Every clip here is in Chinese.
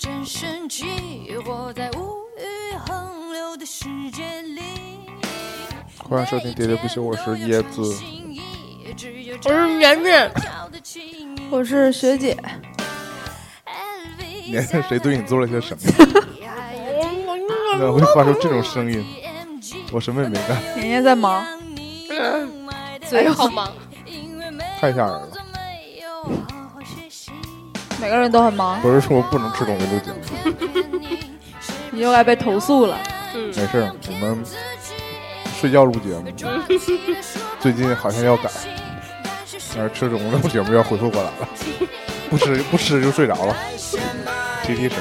真神奇，活在无语横流的世界里。欢迎收听喋喋不休，我是椰子。我是绵绵，我是学姐。年年谁对你做了些什么？怎么会发出这种声音？我什么也没干，年年在忙，嘴好忙。太吓人了。每个人都很忙，不是说不能吃东西录节目，你又该被投诉了。嗯，没事儿，我们睡觉录节目，最近好像要改，但是吃中午录节目要恢复过来了，不吃不吃就睡着了，提提神。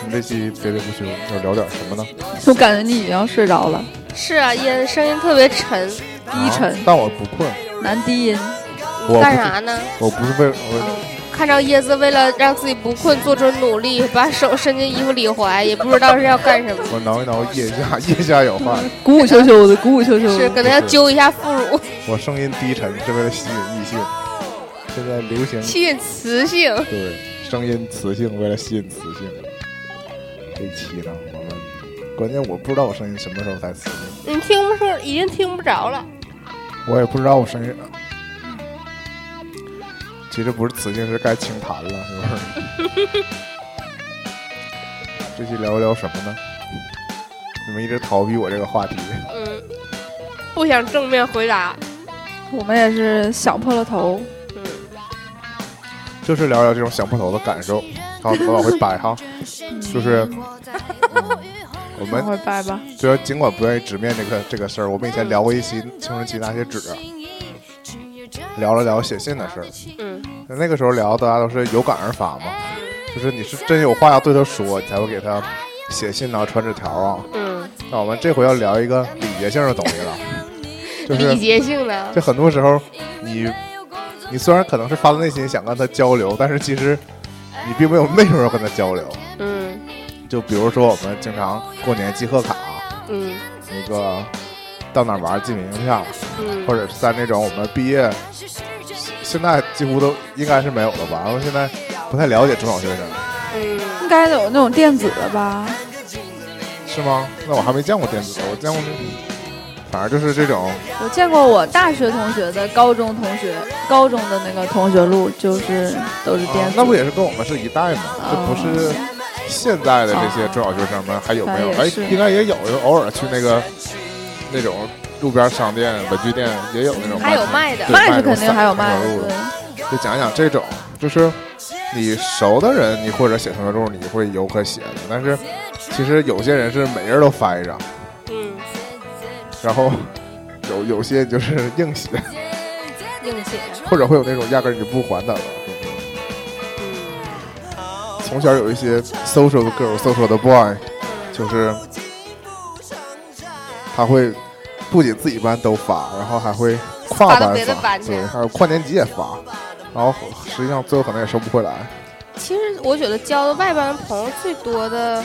我们这期喋喋不休要聊点什么呢？我感觉你已经要睡着了，是啊，也声音特别沉，低沉。啊，但我不困，男低音。我干啥呢？我不是为了我嗯，看着椰子为了让自己不困做出努力，把手伸进衣服里怀，也不知道是要干什么。我挠一挠腋下，腋下有汗。鼓鼓秋秋的，鼓鼓秋秋的。是可能要揪一下副乳，我声音低沉是为了吸引异性，现在流行吸引雌性。对声音雌性，为了吸引雌性。这期呢，我们关键我不知道我声音什么时候才磁性，你听不出，已经听不着了。我也不知道我声音。其实不是雌性，是该清痰了，是不是？这期聊一聊什么呢？你们一直逃避我这个话题，嗯，不想正面回答。我们也是想破了头。嗯，就是聊聊这种想破头的感受。好，我往回掰哈，就是、嗯我们往回掰吧。虽然尽管不愿意直面这个这个事儿，我们以前聊过一期青春期那些纸，聊了聊写信的事儿。嗯，那个时候聊，大家都是有感而发嘛，就是你是真有话要对他说，你才会给他写信啊、传纸条啊。嗯，那我们这回要聊一个礼节性的东西了，就是礼节性的就。很多时候你你虽然可能是发自内心想跟他交流，但是其实你并没有内容要跟他交流。嗯就比如说我们经常过年寄贺卡，嗯那个到哪玩寄明信片，嗯，或者是在那种我们毕业，现在几乎都应该是没有了吧？我现在不太了解中小学生，嗯应该有那种电子的吧？是吗？那我还没见过电子的，我见过那，反正就是这种，我见过我大学同学的高中同学，高中的那个同学录，就是都是电子。啊那不也是跟我们是一代吗？这哦不是现在的这些中小学生们还有没有？哎应该也有，就偶尔去那个那种路边商店、文具店也有那种还有卖的卖是肯定还有卖的。就讲讲这种，就是你熟的人，你或者写同学录，你会有可写的。但是其实有些人是每人都发一张，嗯，然后有有些就是硬写，硬写。或者会有那种压根儿你就不还他了。嗯从小有一些 social 的 girl、social 的 boy，就是他会不仅自己班都发，然后还会跨班别的班去对，还有跨年级也发，然后实际上最后可能也收不回来。其实我觉得交的外班朋友最多的，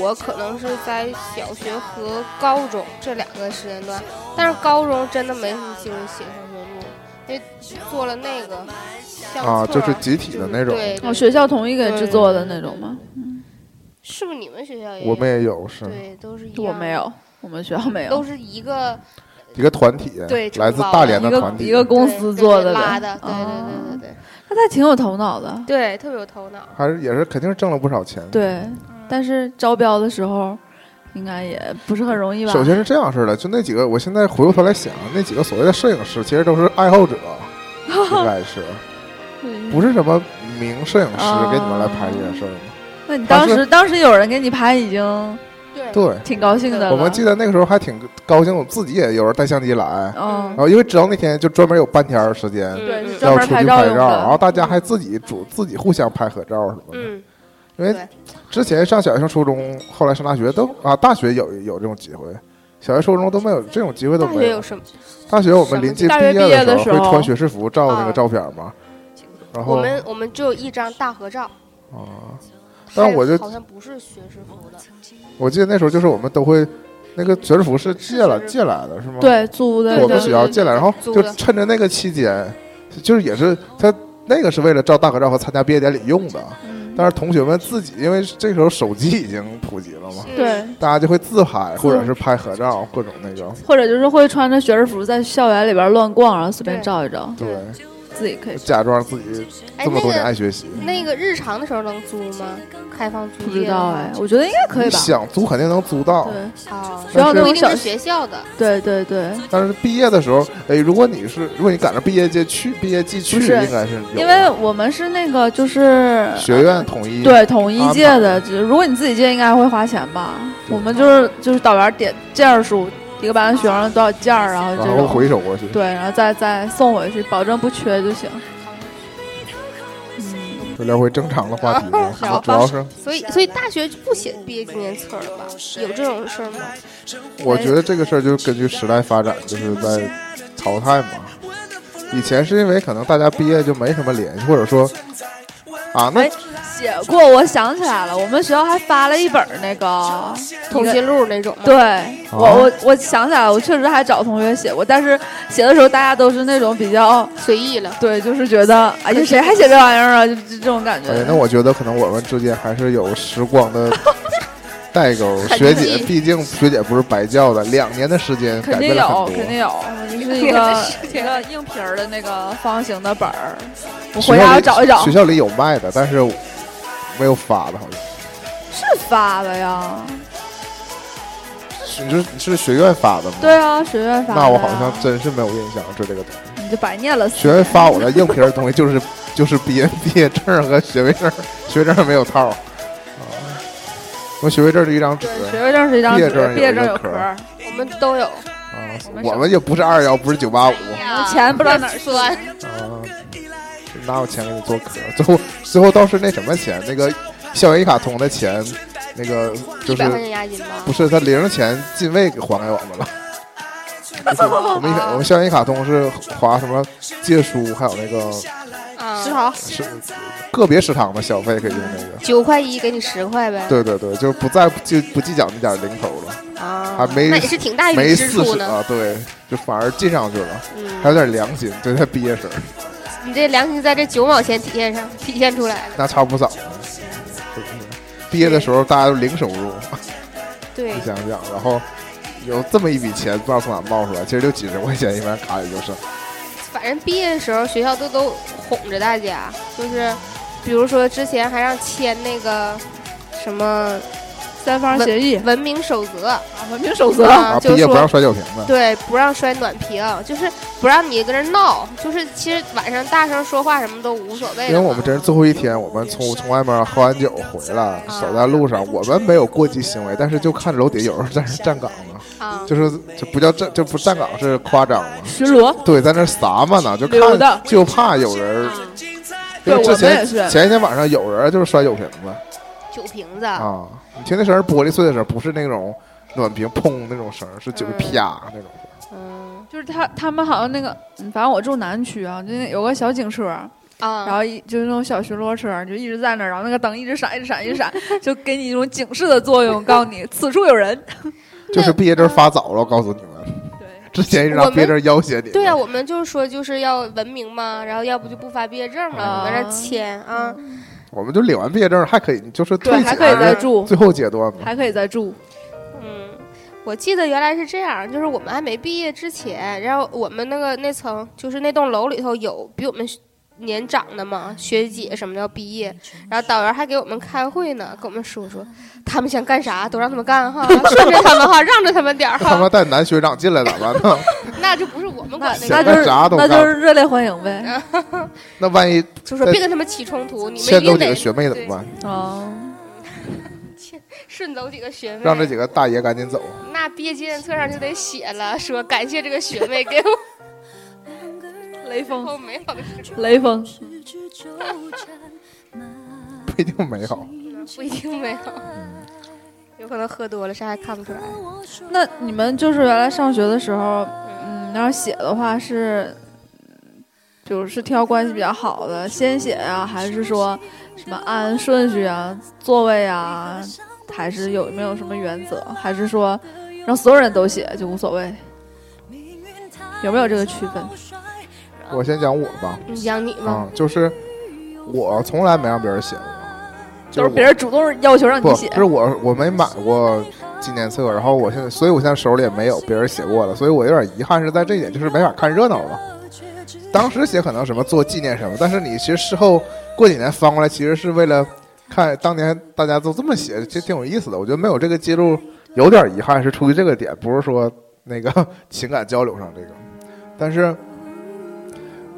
我可能是在小学和高中这两个时间段，但是高中真的没什么机会写同学录，因为做了那个相啊，册就是集体的那种。对，哦，学校统一给制作的那种吗？是不是你们学校也有？我们也有，是对，都是一样我没有，我们学校没有。都是一个一个团体，对来自大连的团体，一个公司做的的，对对哦对对对那他挺有头脑的。对，特别有头脑。还是也是肯定是挣了不少钱。，对，但是招标的时候应该也不是很容易吧？首先是这样式的，就那几个，我现在回过头来想，那几个所谓的摄影师，其实都是爱好者，应该是不是什么名摄影师哦给你们来拍这件事儿吗？那你当时当时有人给你拍，已经对对，挺高兴的。我们记得那个时候还挺高兴，我自己也有人带相机来，嗯。然，后因为知道那天就专门有半天时间要出去拍拍照。然后大家还自己主自己互相拍合照什么的。嗯，因为之前上小学、上初中，后来上大学都啊，大学有有这种机会，小学、初中都没有这种机会都没有。大学有。什么？大学我们临近大学毕业业的时候会穿学士服照那个啊照片嘛，然后我们我们只有一张大合照，啊，但是我就好像不是学士服的，我记得那时候就是我们都会那个学士服是借了借来的是吗？，对租的，我们对。学校借来，然后就趁着那个期间，就是也是他那个是为了照大合照和参加毕业典礼用的。嗯。但是同学们自己，因为这时候手机已经普及了嘛，嗯对，大家就会自拍或者是拍合照，各种那个。或者就是会穿着学士服在校园里边乱逛，然后随便照一照，对，自己可以。假装自己哎，这么多年爱学习。那个日常的时候能租吗？开放租不知道哎，我觉得应该可以吧。想租肯定能租到，对啊，学校那种小不一定是学校的，对对对，但是毕业的时候，哎，如果你是如果你赶上毕业季去，毕业季去应该是因为我们是那个就是学院统一对统一安排届的，只如果你自己借，应该会花钱吧？我们就是就是导员点件数，一个班的学生多少件儿，然后这然后种回收过去。对，然后再再送回去，保证不缺就行。嗯，就聊回正常的话题吧聊吧，主要是所以所以大学就不写毕业纪念册了吧？有这种事儿吗？我觉得这个事儿就是根据时代发展，就是在淘汰嘛。以前是因为可能大家毕业就没什么联系，或者说啊，那哎，写过，我想起来了，我们学校还发了一本那个通讯录那种吗？对我我我想起来了，我确实还找同学写过，但是写的时候大家都是那种比较随意了。对，就是觉得哎呀谁还写这玩意儿啊，就就这种感觉。哎，那我觉得可能我们之间还是有时光的 代沟。学姐，毕竟学姐不是白教的，两年的时间改肯定有，变了很多。肯定有，我就是一个一个硬皮儿的那个方形的本儿，我回家找一找学。校里有卖的，但是没有发的，好像是发的呀？是你是你是学院发的吗？对啊，学院发的。那我好像真是没有印象，就这个东西。你就白念了学院发我的硬皮儿的东西就是就是毕业毕业证和学位证，学位证没有套。啊，我学位证是一张纸，学位证是一张纸毕业证，有毕业证一个壳我们都有。啊，我们也不是二幺，不是九八五钱不知道哪儿去酸。啊，哪有钱给你做壳？最后最后倒是那什么钱，那个校园一卡通的钱，那个就是百块钱押金吧不。是他零钱进位给还给我们了。我们一我们校园一卡通是划什么借书，还有那个啊，食堂是个别食堂的消费可以用那个。九块一给你十块呗。对对对，就不再就不计较那点零头了，啊，还没那也是挺大一笔支出呢。四十啊，对，就反而进上去了，还嗯，有点良心，对他毕业生你这良心在这九毛钱体现上体现出来了。那差不少呢。是不是毕业的时候大家都零收入，对你，想想，然后有这么一笔钱不知道从哪冒出来，其实就几十块钱，一般卡里就剩。反正毕业的时候学校都都哄着大家，就是比如说之前还让签那个什么三方协议、文明守则，文明守则。啊，就说毕业不让摔酒瓶子。对，不让摔暖瓶，就是不让你跟人闹，就是其实晚上大声说话什么都无所谓。因为我们这是最后一天，我们从从外面喝完酒回来，啊。走在路上，我们没有过激行为，但是就看着楼底有人在那站岗呢，啊，就是这不叫站，就不站岗是夸张了。巡逻，对，在那撒嘛呢，就看就怕有人，因对之前也是。前一天晚上有人就是摔酒瓶子。酒瓶子，啊，你听那声玻璃碎的声儿，不是那种暖瓶砰那种声儿，是酒嗯啪那种。嗯就是他他们好像那个，嗯反正我住南区啊，就那有个小警车，啊，然后一就是那种小巡逻车，就一直在那儿，然后那个灯一直闪，一直闪，一直闪，就给你一种警示的作用，告诉你此处有人。就是毕业证发早了，我告诉你们，对，之前一直让毕业证要挟你。对啊，我们就是说就是要文明嘛，然后要不就不发毕业证了，啊你在那签啊，我们就领完毕业证还可以，就是退对，还可以再住，最后阶段嘛。还可以再住。嗯。我记得原来是这样，就是我们还没毕业之前，然后我们那个那层就是那栋楼里头有比我们年长的嘛，学姐什么的要毕业，然后导员还给我们开会呢，跟我们说说他们想干啥都让他们干哈，顺着他们哈，让着他们点儿哈，他们带男学长进来咋办呢？那就不是我们管的，想那就是那就是热烈欢迎呗。那万一 就说别跟他们起冲突，你们一定得欠走几个学妹怎么办？哦，顺走几个学妹，让这几个大爷赶紧走。那毕业纪念册上就得写了，说感谢这个学妹给我 雷锋，后美好的时光，雷锋，不一定美好。不一定美好，有可能喝多了啥也看不出来。那你们就是原来上学的时候，嗯，要是写的话是，就是挑关系比较好的先写呀、还是说什么按顺序啊、座位啊，还是有没有什么原则？还是说让所有人都写就无所谓？有没有这个区分？我先讲我吧，你讲你吧，啊，就是我从来没让别人写过，就都是别人主动要求让你不写。是我我没买过纪念册，然后我现在，所以我现在手里也没有别人写过的，所以我有点遗憾是在这一点，就是没法看热闹了。当时写可能什么做纪念什么，但是你其实事后过几年翻过来，其实是为了看当年大家都这么写，其实挺有意思的。我觉得没有这个记录有点遗憾，是出于这个点，不是说那个 情感交流上这个。但是，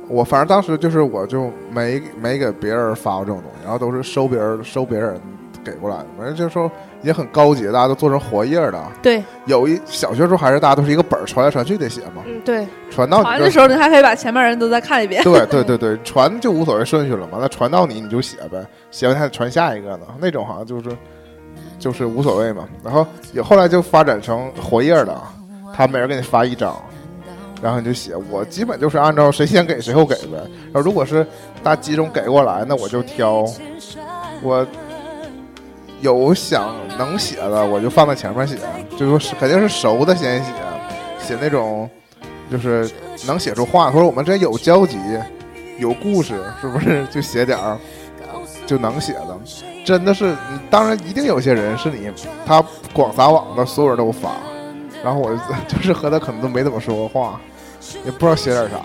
我反正当时就是我就没没给别人发过这种东西，然后都是收别人收别人给过来的，反正就是说也很高级，大家都做成活页的。对，有一小学时候还是大家都是一个本儿传来传去的写嘛，嗯，对，传到你传的时候，你还可以把前面人都再看一遍。对对对对，传就无所谓顺序了嘛，那传到你你就写呗，写完还得传下一个呢，那种好像就是就是无所谓嘛。然后也后来就发展成活页的，他每人给你发一张，然后你就写。我基本就是按照谁先给谁后给呗。然后如果是大集中给过来，那我就挑我有想能写的，我就放在前面写，就说是肯定是？熟的先写，写那种就是能写出话，或者我们这有交集、有故事，是不是？就写点儿。就能写的？真的是，当然一定有些人是你他广撒网的，所有人都发，然后我就是和他可能都没怎么说过话，也不知道写点啥，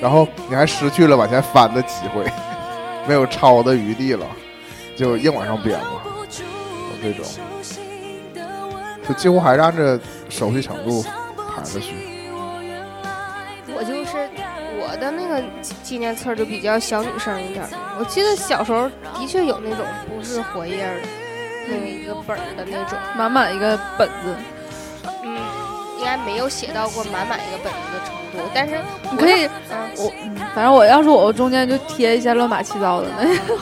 然后你还失去了往前翻的机会，没有抄的余地了，就硬往上编了，这种，就几乎还是按着熟悉程度排着序。我就是我的那个纪纪念册就比较小女生一点儿。我记得小时候的确有那种不是活页儿的，那个一个本儿的那种，满满一个本子，嗯，应该没有写到过满满一个本子的程度，但是你可以，嗯，我嗯，反正我要是我，我中间就贴一些乱七八糟的那个，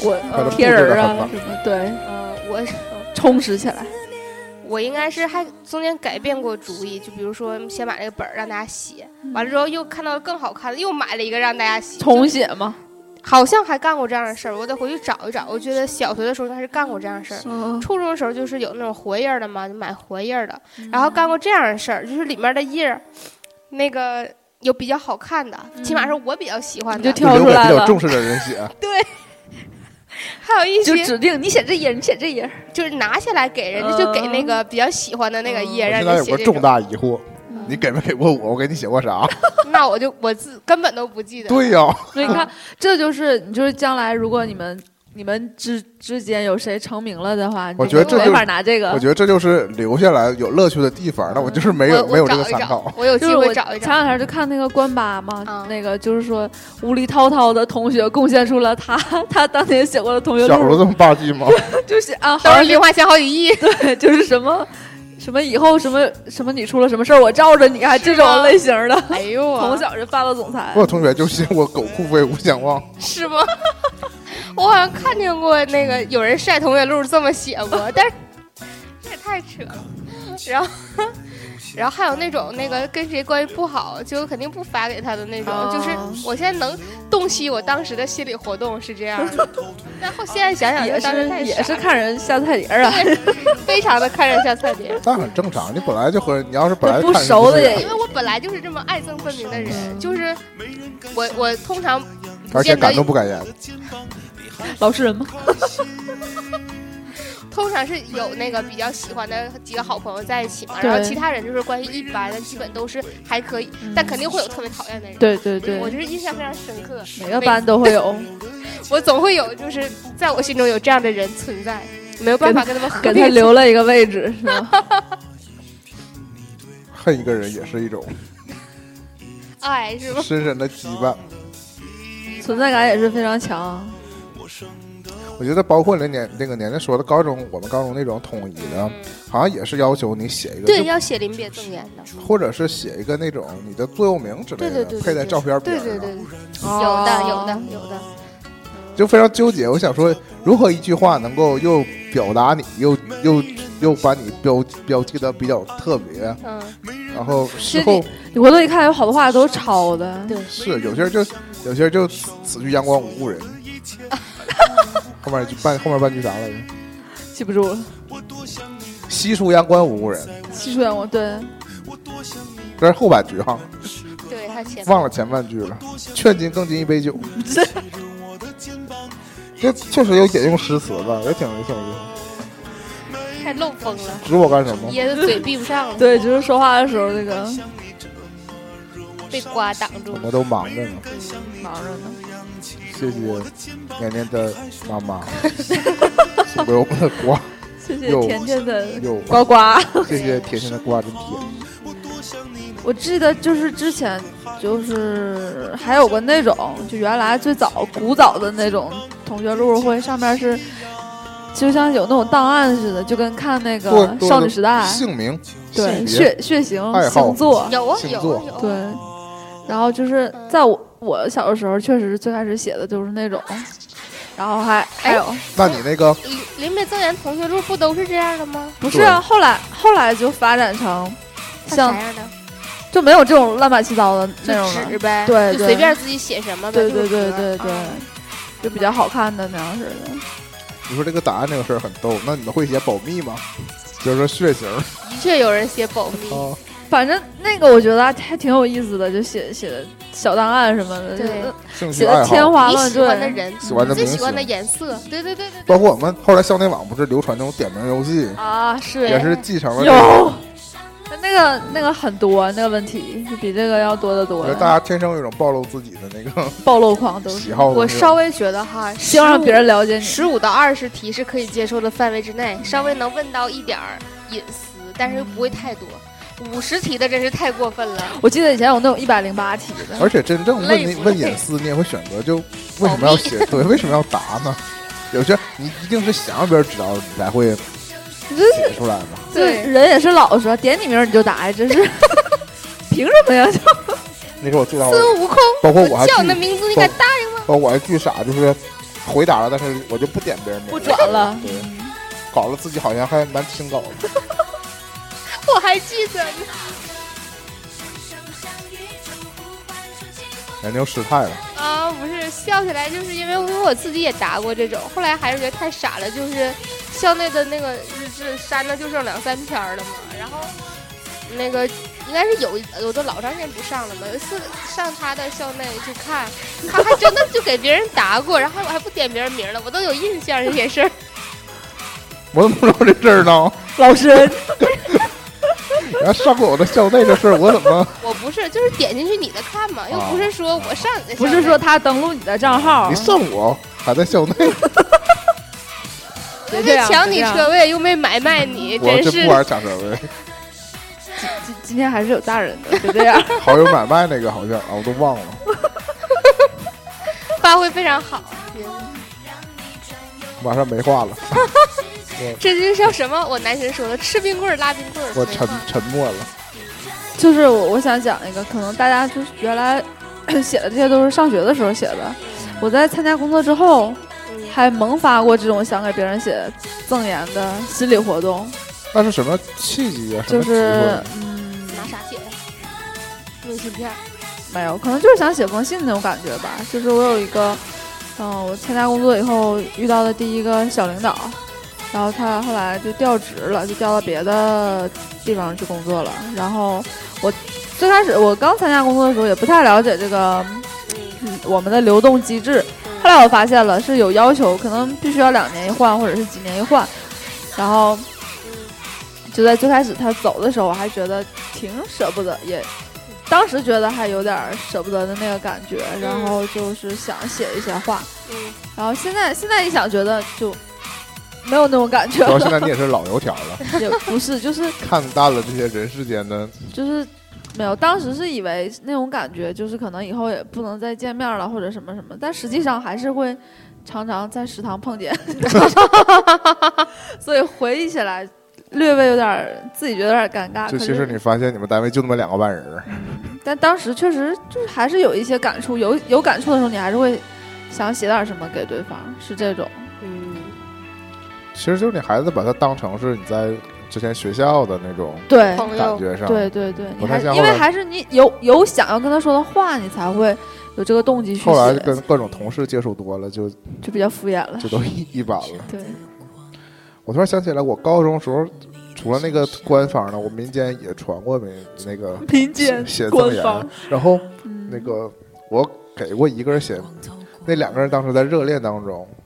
我贴人儿啊什么，对，呃，我充实起来。我应该是还中间改变过主意，就比如说先买了个本儿让大家写，完了之后又看到更好看的，又买了一个让大家写，重写吗，好像还干过这样的事儿，我得回去找一找。我觉得小学的时候应该是干过这样的事儿。嗯，初中的时候就是有那种活页儿的嘛，就买活页儿的，然后干过这样的事儿，就是里面的页儿，那个有比较好看的，起码是我比较喜欢的，就挑出来了。比较重视的人写，还有一些就指定你写这页，你写这页，就是拿下来给人家，就给那个比较喜欢的那个页，我让现在有个重。大疑惑，你给没给过我？我给你写过啥？那我就我自根本都不记得。对呀、所以你看，这就是你就是将来如果你们你们之之间有谁成名了的话，我你就没觉得这就法拿这个我。觉得这就是留下来有乐趣的地方。那我就是没有没有这个参考。我有机会找一找。前两天就看那个关八嘛，啊那个就是说无力滔滔的同学贡献出了他 他当年写过的同学录，小时候这么霸气吗？就是啊，好都是像零花钱好几亿，对，就是什么什么以后什么什么你出了什么事儿我罩着你，还这种类型的，哎呦啊从小就霸道总裁我。有同学就写我狗酷飞无相忘，是吗？我好像看见过那个有人晒同学录这么写过，但是 这也太扯了。然后，然后还有那种那个跟谁关系不好，就肯定不发给他的那种。哦就是我现在能洞悉我当时的心理活动是这样的，然后现在想想，也当时也是看人下菜碟儿啊，非常的看人下菜碟。但很正常。你本来就和你要是本来不熟的因为我本来就是这么爱憎分明的人，就是我我通常而且敢怒不敢言。老实人吗？通常是有那个比较喜欢的几个好朋友在一起嘛，然后其他人就是关系一般，的基本都是还可以，但肯定会有特别讨厌的人。对对对我，就是印象非常深刻，每个班都会有，我总会有，就是在我心中有这样的人存在，没有办法跟他们和给他留了一个位置，是吗？恨一个人也是一种爱，是吗？深深的羁绊。存在感也是非常强。我觉得包括那年那个年代说的高中，我们高中那种统一的，好像也是要求你写一个，对，要写临别赠言的，或者是写一个那种你的座右铭之类的，对对对，对配在照片边上，对对对，对哦有的有的有的，就非常纠结。我想说，如何一句话能够又表达你，又又又把你标标记的比较特别，嗯，然后事后你回头一看，有好多话都是抄的。对，是有些人就有些人就此此去阳光无故人，后面半后面半句啥来着？记不住了。西出阳关无故人，西出阳关，对，这是后半句哈。对，还前忘了前半句了。劝君更尽一杯酒。这确实有点用诗词吧，也挺挺有意思。太漏风了，指我干什么？噎的嘴闭不上了，对，就是说话的时候那个被瓜挡住了。我们都忙着呢。忙着呢。谢谢年年的妈妈 送给我们的瓜，谢谢甜甜的有呱呱。谢谢甜甜的瓜真甜。我记得就是之前就是还有过那种，就原来最早古早的那种同学录会，上面是就像有那种档案似的，就跟看那个少女时代，姓名对血血型星座，有啊星座有啊有啊，对。然后就是在我我小的时候，确实是最开始写的就是那种，然后还还有那你那个林林北赠言同学录不都是这样的吗？不是啊，后来后来就发展成像像啥样的？就没有这种乱七八糟的那种了，纸呗，就对对随便自己写什么呗。对对对对对啊，就比较好看的那样似的。你说这个答案这个事儿很逗，那你们会写保密吗？就是说血型的确有人写保密。啊，反正那个我觉得还挺有意思的，就写写的小档案什么的，写的天花乱坠。喜欢的人，喜欢的最喜欢的，颜色，对对对。包括我们后来校内网不是流传那种点名游戏，啊，是也是继承了这有个。那个那个很多，那个问题就比这个要多得多我觉得。大家天生有一种暴露自己的那个 暴露狂都是。我稍微觉得哈，希望让别人了解你。十五到二十题是可以接受的范围之内，稍微能问到一点儿隐私，但是又不会太多。五十题的真是太过分了。我记得以前有那种一百零八题的，而且真正问你问隐私，你也会选择就为什么要写？对，为什么要答呢？有些你一定是想让别人知道，你才会写出来嘛。对人也是老实，点你名你就答呀，真是 凭什么呀？就那时候我最大，孙悟空，包括我还叫你的名字，你敢答应吗？包括我还巨傻，就是回答了，但是我就不点别人名，不转了对，搞得自己好像还蛮清高的。我还记得呢。人家又失态了，啊，不是笑起来，就是因为因为我自己也答过这种，后来还是觉得太傻了，就是校内的那个日志删的就剩两三篇儿了嘛，然后那个应该是有有的老长时间不上了嘛，有一次上他的校内去看，他还真的就给别人答过，然后我还不点别人名了，我都有印象这些事儿。我怎么不知道这事儿呢？老师，然后上过我的校内这事儿，我怎么 我不是，就是点进去你的看嘛，又不是说我上你的不是说他登录你的账号你，上我还在校内？又没别这样抢你车位，又没买卖你，真是这不玩抢车位，今今天还是有大人的，就这样。好友买卖那个好像啊，我都忘了。发挥非常好。马上没话了，这就叫什么？我男神说的，吃冰棍儿拉冰棍儿。我沉沉默了。就是我我想讲一个，可能大家就是原来 写的这些都是上学的时候写的，我在参加工作之后，嗯还萌发过这种想给别人写赠言的心理活动，那是什么契机啊？什么机就是嗯，拿啥写的？明信片。没有，可能就是想写封信那种感觉吧。就是我有一个，嗯、我参加工作以后遇到的第一个小领导，然后他后来就调职了，就调到别的地方去工作了。然后我最开始我刚参加工作的时候也不太了解这个嗯嗯我们的流动机制，后来我发现了是有要求，可能必须要两年一换或者是几年一换。然后就在最开始他走的时候，我还觉得挺舍不得，也当时觉得还有点舍不得的那个感觉，然后就是想写一些话。嗯，然后现在现在一想，觉得就没有那种感觉主要现了，在你也是老油条了，也不是，就是看淡了这些人世间的。就是没有。当时是以为那种感觉，就是可能以后也不能再见面了，或者什么什么，但实际上还是会常常在食堂碰见，所以回忆起来略微有点儿自己觉得有点儿尴尬。就其实你发现你们单位就那么两个半人儿，但当时确实就是还是有一些感触，有有感触的时候，你还是会想写点什么给对方，是这种。嗯，其实就是你孩子把它当成是你在之前学校的那种对，感觉上，对对对，不太像后来还是你有有想要跟他说的话，你才会有这个动机去后来，跟各种同事接触多了，就就比较敷衍了就。都一一般了。对，我突然想起来，我高中时候除了那个官方的，我民间也传过没那个民间写赠言然后嗯那个我给过一个人写，那两个人当时在热恋当中，嗯，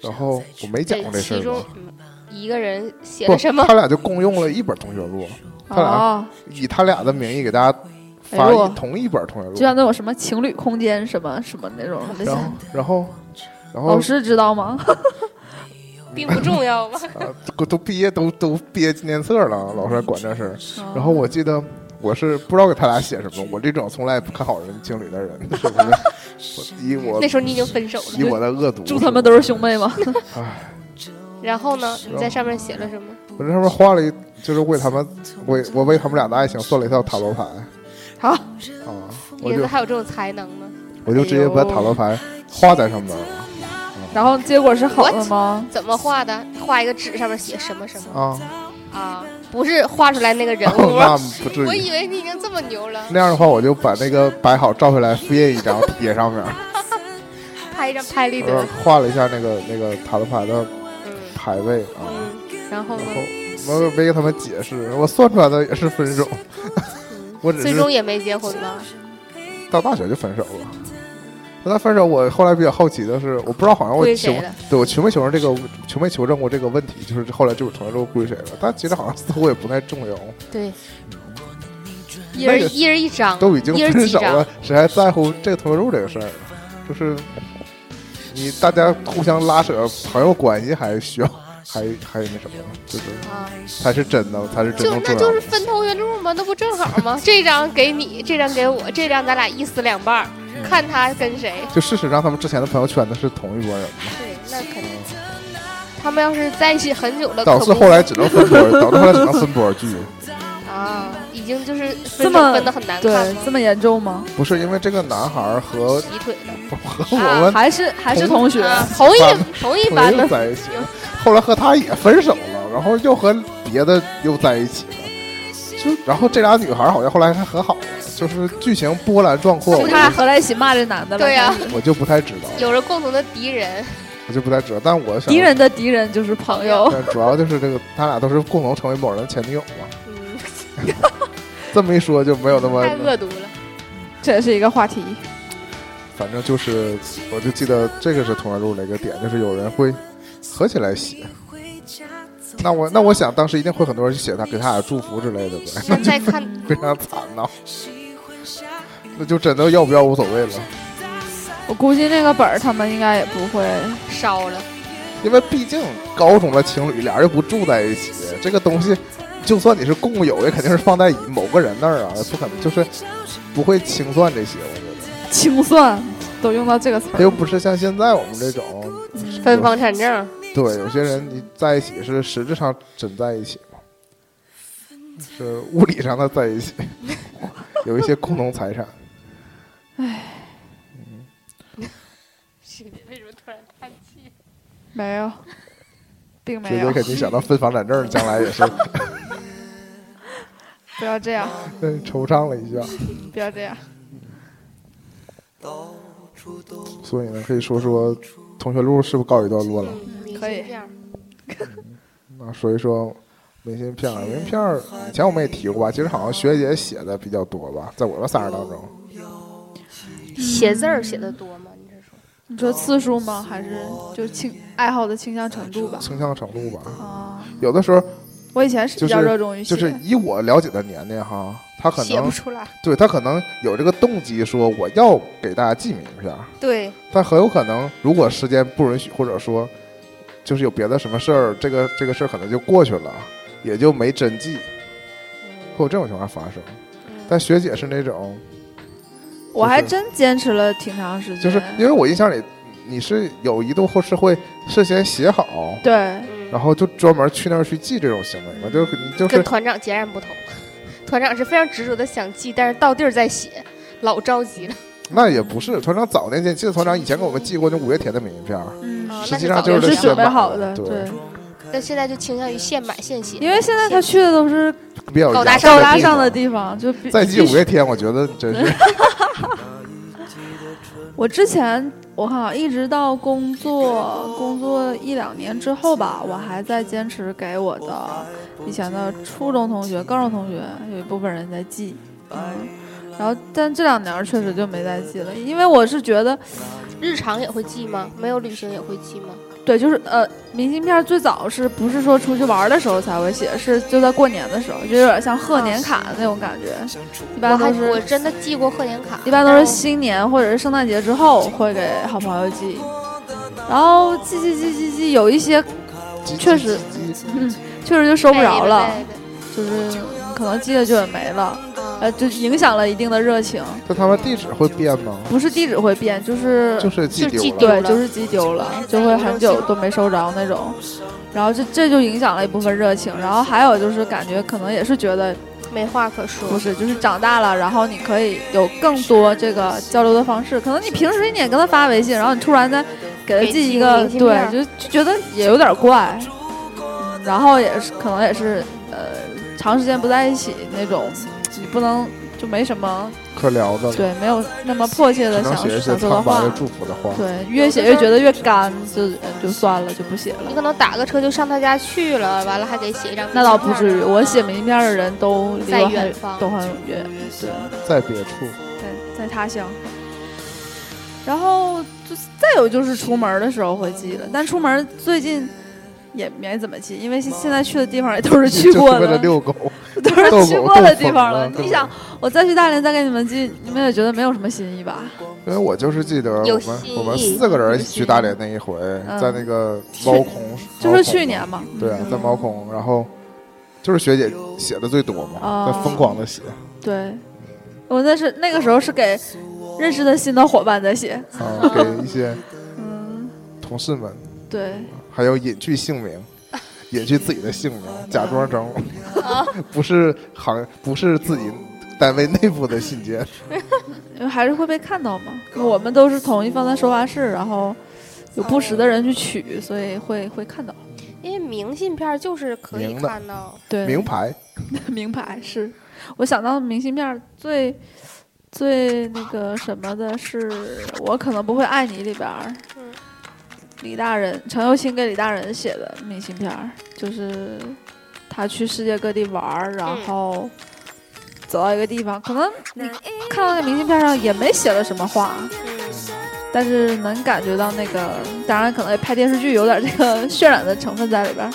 然后我没讲过这事儿一个人写不的什么？他俩就共用了一本同学录，他俩哦，以他俩的名义给大家发一同一本同学录就，像那种什么情侣空间什么什么那种，然后然后然后老师知道吗？并不重要吧？啊都都毕业都都毕业纪念册了，老师还管这事儿。然后我记得我是不知道给他俩写什么，我这种从来不看好人情侣的人，是不是？我以我那时候你已经分手了以了，我的恶毒，祝他们都是兄妹吗？唉，然后呢？你在上面写了什么？我这上面画了一，就是为他们为我为他们俩的爱情算了一套塔罗牌好，啊，我你怎么还有这种才能呢？我就直接把塔罗牌画在上面了然后结果是好的吗？怎么画的？画一个纸上面写什么什么啊，啊？不是画出来那个人物。那 不至于。我以为你已经这么牛了，那样的话，我就把那个摆好照下来，复印一张贴上面，拍一张拍立得。画了一下那个那个塔罗牌的嗯牌位啊。嗯，然后呢然？后我没跟他们解释，我算出来的也是分手，我最终也没结婚吧？到大学就分手了。跟他分手，我后来比较好奇的是，我不知道好像我求？对我求没求证这个求没求证过这个问题，就是后来这本同学录归谁了？但其实好像似乎也不太重要，对，一人一人一张，都已经分手了，谁还在乎这个同学录这个事儿？就是你大家互相拉扯朋友关系，还需要还还有那什么，就是啊？才是真的，才是真的就那就。是分同学录吗？那不正好吗？这张给你，这张给我，这张咱俩一撕两半看他跟谁。就事实上，他们之前的朋友圈子是同一拨人嘛。对，那肯定。他们要是在一起很久了，导致后来只能分波，导致后来只能分波剧。啊，已经就是这么分的很难看这？么严重吗？不是因为这个男孩儿和劈腿了，和 我们还是还是同学？啊同一同一班的，在一起，后来和他也分手了，然后又和别的又在一起了。就然后这俩女孩好像后来还和好了，就是剧情波澜壮阔，我是他俩就合在一起骂这男的了？对呀、我就不太知道，有着共同的敌人，我就不太知道。但我想敌，人的敌人就是朋友。但主要就是这个，他俩都是共同成为某人的前女友嘛。嗯，这么一说就没有那么太恶毒了。这也是一个话题。反正就是，我就记得这个是同学录的一个点，就是有人会合起来写。那我那我想当时一定会很多人写他给他俩祝福之类的呗，那 现在看，非常惨呐。那就真的要不要无所谓了，我估计那个本儿他们应该也不会。烧了，因为毕竟高中的情侣俩人又不住在一起，这个东西就算你是共有，也肯定是放在某个人那儿啊，不可能就是不会清算这些。我觉得清算都用到这个词又不是像现在我们这种分房产证，对，有些人你在一起是实质上真在一起嘛，是物理上的在一起，有一些共同财产。唉是 为什么突然叹气？没有，并没有姐姐。肯定想到分房产证，将来也是不要这样，对惆怅了一下。不要这样。所以呢，可以说说同学录是不是告一段落了？明可以信片儿 那说一说明信片儿，明信片儿以前我们也提过吧，其实好像学姐写的比较多吧，在我们三人当中，写字儿写的多吗？你是说？你说次数吗？还是就倾爱好的倾向程度吧？倾向程度吧。啊，有的时候我以前是比较热衷于写，就是以我了解的年龄哈，他可能写不出来。对他可能有这个动机说我要给大家寄明信片儿，对，但很有可能如果时间不允许，或者说就是有别的什么事儿，这个这个事儿可能就过去了，也就没真记，会有这种情况发生。但学姐是那种，我还真坚持了挺长时间。就是因为我印象里你是有一度或是会事先写好，对，嗯，然后就专门去那儿去记这种行为嘛，就你就是跟团长截然不同。团长是非常执着的想记，但是到地儿再写，老着急了。那也不是团长早年间，记得团长以前给我们寄过那五月天的明信片，嗯，啊实际上就也是准备好的，对对，但现在就倾向于现买现写，因为现在他去的都是比较高大上的地方，就再寄五月天，我觉得真是 我之前我看啊，一直到工作工作一两年之后吧，我还在坚持给我的以前的初中同学、高中同学有一部分人在寄，嗯，然后但这两年确实就没再寄了，因为我是觉得，日常也会寄吗？没有旅行也会寄吗？对，就是呃，明信片最早是不是说出去玩的时候才会写，是就在过年的时候，就有点像贺年卡的那种感觉，一般都是我真的寄过贺年卡，一般都是新年或者是圣诞节之后会给好朋友寄，然后寄寄寄寄寄，有一些确实嗯确实就收不着了，就是可能寄了就也没了，嗯呃，就影响了一定的热情。就他们地址会变吗？不是地址会变，就是就是寄丢了。对，就是寄丢了，就会很久都没收着那种。然后这这就影响了一部分热情，然后还有就是感觉可能也是觉得没话可说。不是，就是长大了，然后你可以有更多这个交流的方式。可能你平时你也跟他发微信，然后你突然再给他寄寄一个对，就就觉得也有点怪。嗯，然后也是可能也是呃长时间不在一起那种，你不能就没什么可聊的了，对，没有那么迫切的想想说的话苍白的。祝福的话。对，越写越觉得越干，就嗯就算了，就不写了。你可能打个车就上他家去了，完了还得写一张。那倒不至于，我写明信片的人都离在我很远方都很远，对。在别处，在在他乡。然后就再有就是出门的时候会记得，但出门最近也没怎么记，因为现现在去的地方也都是 去过的为了的，遛狗，都是 去过的地方了。你想，我再去大连再给你们记，你们也觉得没有什么新意吧？因为我就是记得我们我们四个人一起去大连那一回，在那个猫空，就是去年嘛，对，在猫空，然后就是学姐写的最多嘛，哦在疯狂的写。对，我那是那个时候是给认识的新的伙伴在写，啊，给一些嗯，同事们，对，还有隐去姓名，隐去自己的姓名，假装成 不是行，不是自己单位内部的信件。因 为还是会被看到嘛。我们都是统一放在收发室，然后有不时的人去取，所以会会看到。因为明信片就是可以看到，对，名牌，名牌是。我想到明信片最最那个什么的是，我可能不会爱你里边李大人陈又青给李大人写的明信片儿，就是他去世界各地玩儿，然后走到一个地方，可能你看到那明信片上也没写了什么话，嗯，但是能感觉到那个，当然可能拍电视剧有点这个渲染的成分在里边儿，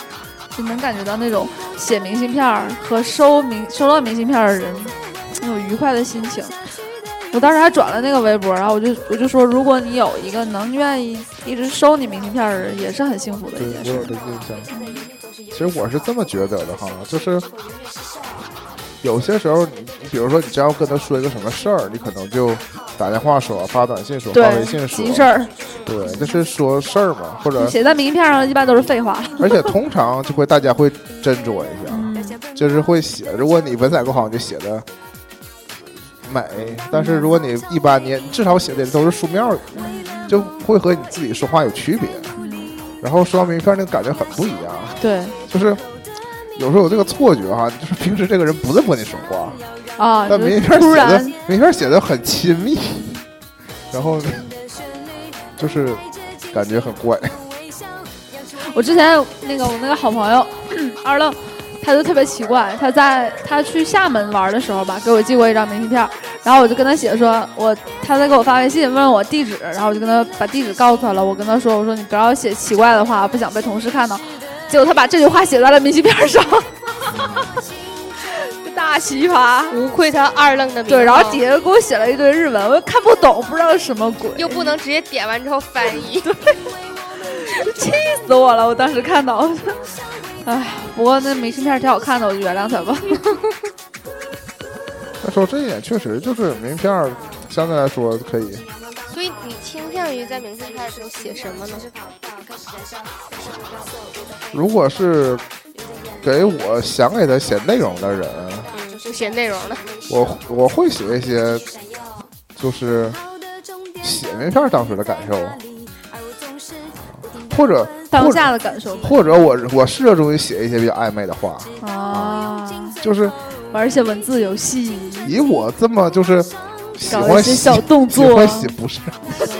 就能感觉到那种写明信片儿和收明收到明信片儿的人那种愉快的心情。我当时还转了那个微博，然后我就我就说，如果你有一个能愿意一直收你明信片的人，也是很幸福的对一件事。我有这印象。其实我是这么觉得的哈，就是有些时候你，你比如说你真要跟他说一个什么事儿，你可能就打电话说、发短信说、发微，信说，急事儿，对，就是说事儿嘛，或者写在明信片上一般都是废话。而且通常就会大家会斟酌一下，嗯，就是会写，如果你文采够好，你就写的美；但是如果你一般，你至少写的都是书面语，就会和你自己说话有区别。然后收到明信片那个感觉很不一样，对就是有时候有这个错觉哈，就是 平时这个人不在跟你说话，啊，但明信片写的突然明信片写的很亲密，然后就是感觉很怪。我之前那个我那个好朋友二愣，他就特别奇怪，他在他去厦门玩的时候吧，给我寄过一张明信片，然后我就跟他写说，我他在给我发微信问我地址，然后我就跟他把地址告诉他了，我跟他说，我说你不要写奇怪的话，不想被同事看到。结果他把这句话写在了明信片上，大奇葩。无愧他二愣的名号。对，然后底下给我写了一堆日文，我又看不懂，不知道什么鬼，又不能直接点完之后翻译。气死我了！我当时看到，哎，不过那明信片挺好看的，我就原谅他吧。那说这一点确实就是明信片儿相对来说可以，所以你倾向于在明信片中写什么呢？如果是给我想给他写内容的人，嗯，就写内容的。我我会写一些，就是写名片当时的感受，或者当下的感受或者我我试着中于写一些比较暧昧的话，啊，就是玩一些文字游戏，以我这么就是喜欢写小动作喜欢，写不是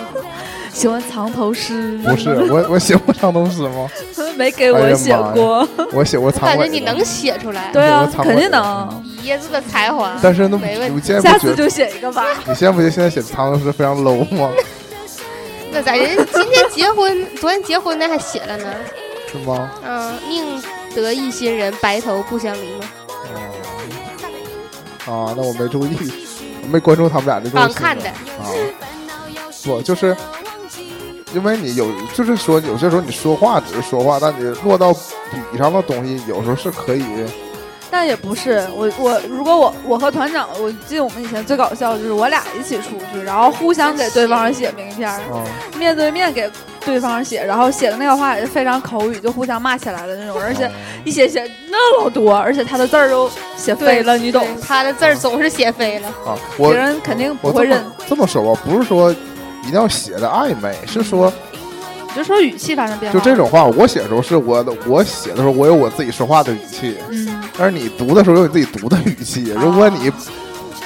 喜欢藏头诗，不是我，我写过藏头诗吗？没给我写过。我写过藏我。感觉你能写出来。对啊，肯定能。椰子的才华。但是那没问题。下次就写一个吧。你现在不觉得现在写藏头诗非常 low 吗？那咋人今天结婚，昨天结婚那还写了呢。是吗？嗯，宁得一心人，白头不相离吗？啊，那我没注意，没关注他们俩的。刚看的啊，不就是，因为你有，就是说有些时候你说话只是说话，但你落到笔上的东西，有时候是可以。但也不是，我我如果我我和团长，我记得我们以前最搞笑的就是我俩一起出去，然后互相给对方写名片，面对面给对方写，然后写的那个话也是非常口语，就互相骂起来的那种，而且一写写那么多，而且他的字儿都写飞了，你懂？他的字儿总是写飞了啊，别人肯定不会认。这么说吧，不是说一定要写的暧昧，是说。就说语气发生变化，就这种话，我写的时候是我的，我写的时候我有我自己说话的语气，嗯，但是你读的时候有你自己读的语气。如果你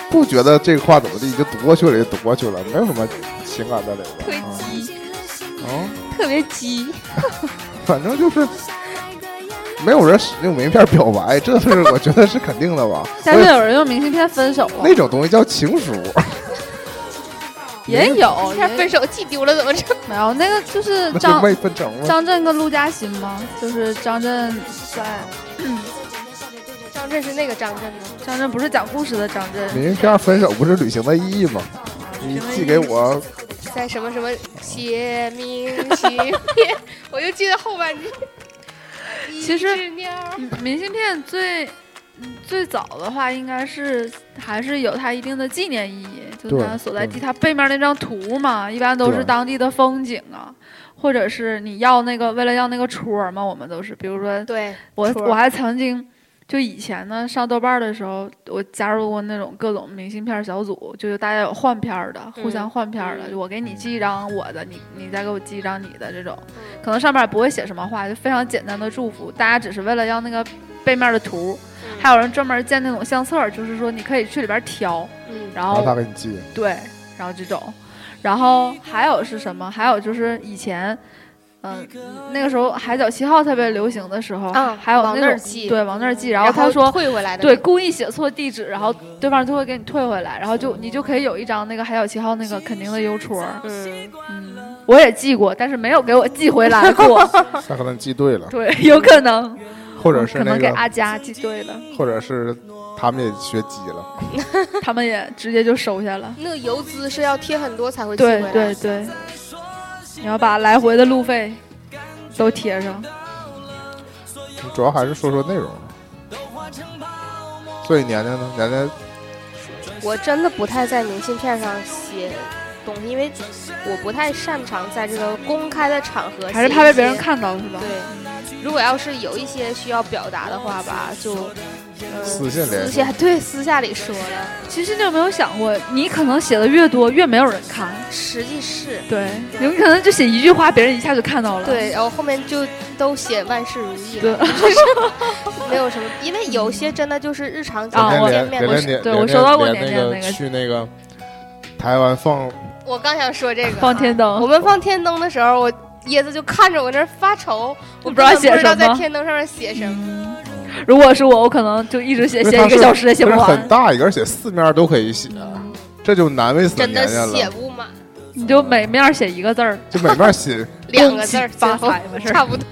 不觉得这个话怎么地，就读过去了，就读过去了，没有什么情感在里边。特别急，啊，特别鸡，反正就是没有人使用名片表白，这是我觉得是肯定的吧。但是有人用明信片分手了，那种东西叫情书。也有，他分手寄丢了怎么整？没有，那个就是张张震跟陆嘉欣吗？就是张震在，张震是那个张震吗？张震不是讲故事的张震。明信片分手不是旅行的意义吗？你寄给我，在什么什么写明信片，我就记得后半句。其实明信片最。最早的话，应该是还是有它一定的纪念意义，就它所在地，它背面那张图嘛，一般都是当地的风景啊，或者是你要那个为了要那个戳嘛，我们都是，比如说，对我我还曾经就以前呢上豆瓣的时候，我加入过那种各种明信片小组，就是大家有换片的，互相换片的，我给你寄一张我的，你你再给我寄一张你的这种，可能上面也不会写什么话，就非常简单的祝福，大家只是为了要那个背面的图。还有人专门建那种相册，就是说你可以去里边挑，然后他给你寄。对，然后这种，然后还有是什么？还有就是以前，嗯，那个时候海角七号特别流行的时候，还有那种对往那儿寄，然后他说退回来的，对，故意写错地址，然后对方就会给你退回来，然后就你就可以有一张那个海角七号那个肯定的邮戳。嗯嗯，我也寄过，但是没有给我寄回来过。他可能寄对了。对，有可能。或者是可能给阿佳寄对了，或者是他们也学鸡了，他们也直接就收下了。那个邮资是要贴很多才会寄回来，对对对，你要把来回的路费都贴上。主要还是说说内容。所以年年呢？年年，我真的不太在明信片上写。东西，因为我不太擅长在这个公开的场合，还是怕被别人看到，是吧？对，如果要是有一些需要表达的话吧，就私信私下对私下里说的。其实你有没有想过，你可能写的越多，越没有人看。实际是对，有可能就写一句话，别人一下就看到了。对，然后后面就都写万事如意了，没有什么，因为有些真的就是日常见面的。对，我收到过年年那个去那个台湾放。我刚想说这个放天灯。我们放天灯的时候，我椰子就看着我那儿发愁，我不知道写什么。在天灯上面写什么？如果是我，我可能就一直写，写一个小时也写不完。很大一个，而且四面都可以写，这就难为死年年了。真的写不满，你就每面写一个字儿，就每面写 两个字儿，发财嘛，差不多。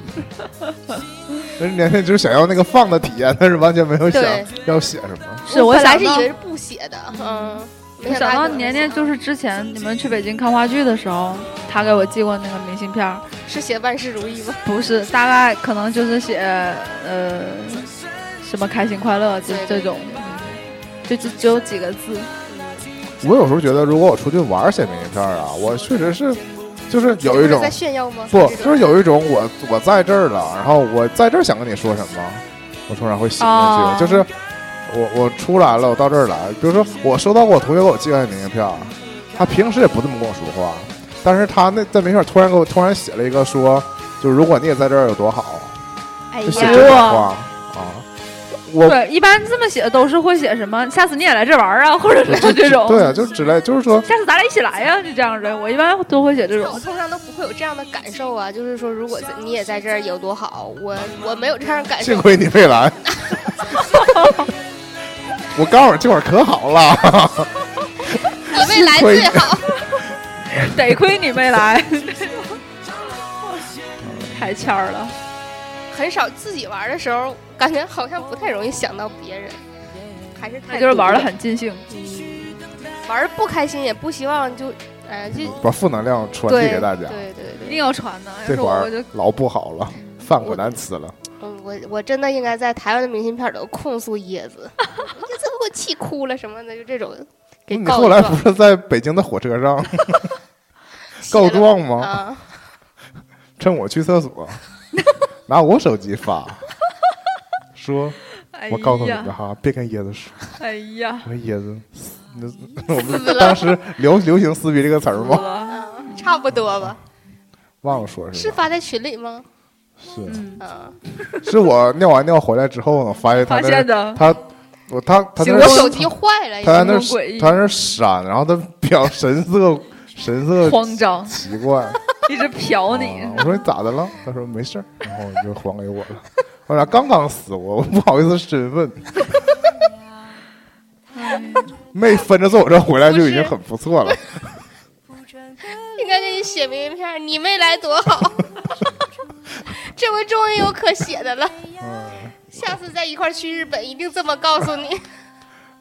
人年年就是想要那个放的体验，但是完全没有想要写什么。是我本来是以为是不写的，嗯。我想到年年就是之前你们去北京看话剧的时候，他给我寄过那个明信片，是写万事如意吗？不是，大概可能就是写呃什么开心快乐就这种，就只只有几个字。我有时候觉得，如果我出去玩写明信片啊，我确实是就是有一种在炫耀吗？不，就是有一种我我在这儿了，然后我在这儿想跟你说什么，我突然会写进去，就是。我我出来了，我到这儿来。比如说，我收到过我同学给我寄来的明信片，他平时也不这么跟我说话，但是他那在明信片突然给我突然写了一个说，就如果你也在这儿有多好，就写这种话啊。我对，一般这么写都是会写什么，下次你也来这玩儿啊，或者就是这种。对啊，就之类，就是说，下次咱俩一起来呀，就这样的。我一般都会写这种我。通常都不会有这样的感受啊，就是说，如果你也在这儿有多好，我我没有这样的感受幸。亏你没来。我告诉你，这会儿可好了。你未来最好。得亏你没来，太欠儿了。很少自己玩的时候，感觉好像不太容易想到别人，还是太那就是玩的很尽兴。玩的不开心，也不希望就，哎，就把负能量传递给大家。对对对一定，要传的，这会儿老不好了，饭可难吃了。嗯，我我真的应该在台湾的明信片里头控诉椰子，椰子给我气哭了什么的，就这种给你告后来不是在北京的火车上 告状吗？啊，趁我去厕所，拿我手机发，说哎我告诉你们哈，别跟椰子说。哎呀，我说椰子，那我们当时流流行撕逼这个词儿吗？嗯差不多吧？忘了说是？是发在群里吗？是 是我尿完尿回来之后呢，发现他发现的他我他他我手机坏了，他在那他在那闪，然后他表神色神色慌张，奇怪。一直瞟你啊。我说你咋的了？他说没事儿，然后就还给我了。我俩刚刚死我，我不好意思身份，没分着从我这回来就已经很不错了。应该给你写明信片，你没来多好，这回终于有可写的了。嗯，下次再一块去日本，一定这么告诉你。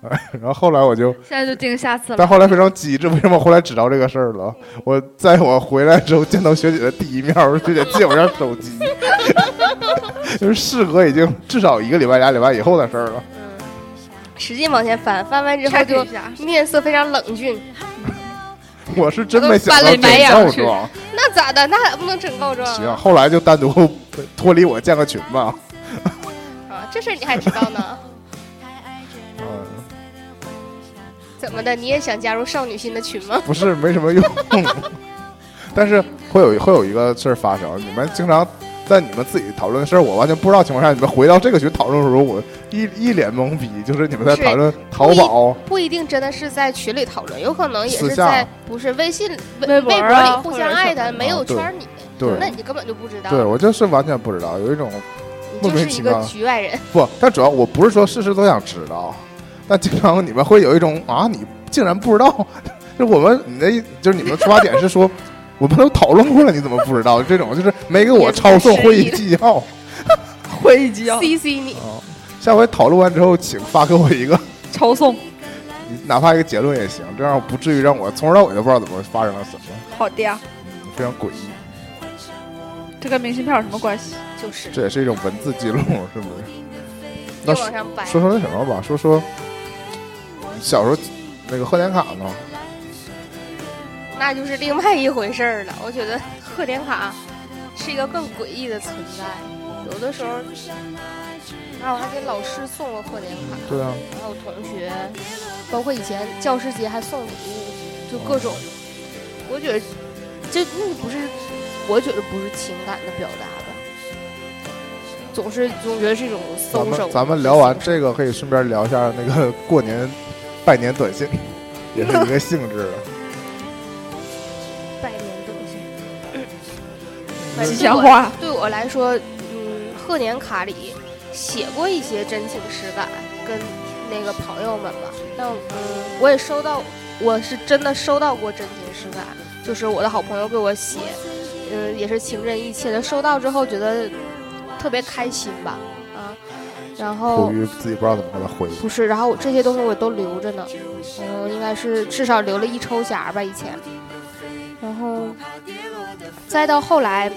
然后后来我就，现在就定下次了。但后来非常机智，为什么后来知道这个事儿了？我在我回来之后见到学姐的第一面，我说学姐借我一下手机，就是事隔已经至少一个礼拜、俩礼拜以后的事儿了。使劲往前翻，翻完之后就，面色非常冷峻。我是真没想我到真都翻了白眼去告状。那咋的？那咋不能整告状行，啊？后来就单独脱离我建个群吧。啊，这事儿你还知道呢？嗯，怎么的？你也想加入少女心的群吗？不是没什么用，但是会有会有一个事儿发生，你们经常在你们自己讨论的事儿，我完全不知道情况下，你们回到这个群讨论的时候，我一一脸懵逼，就是你们在讨论淘宝，不一定真的是在群里讨论，有可能也是在不是微信、微微博里互相艾特，没有圈你，对。那你根本就不知道，对我就是完全不知道，有一种就是一个莫名其妙局外人。不，但主要我不是说事事都想知道，但经常你们会有一种啊，你竟然不知道，就我们你的意就是你们出发点是说。我们都讨论过了，你怎么不知道？这种就是没给我抄送会议纪要。会议纪要 CC 你，啊，下回讨论完之后，请发给我一个，抄送，哪怕一个结论也行，这样不至于让我从头到尾都不知道怎么发生了什么，好的呀。非常诡异。这跟明信片有什么关系？就是这也是一种文字记录，是不是？那说。说说那什么吧，说说小时候那个贺年卡呢？那就是另外一回事儿了。我觉得贺年卡是一个更诡异的存在。有的时候，啊，我还给老师送过贺年卡，对啊，还有同学，包括以前教师节还送礼物，就各种。我觉得这那不是，我觉得不是情感的表达吧，总是总觉得是一种咱搜手们。咱们聊完这个，可以顺便聊一下那个过年拜年短信，也是一个性质的。吉祥话，对我来说，嗯，贺年卡里写过一些真情实感，跟那个朋友们吧。但嗯，我也收到，我是真的收到过真情实感，就是我的好朋友给我写，嗯，也是情真意切的。收到之后觉得特别开心吧，啊，然后由于自己不知道怎么跟他回，不是，然后我这些东西我都留着呢，嗯，应该是至少留了一抽匣吧以前，然后再到后来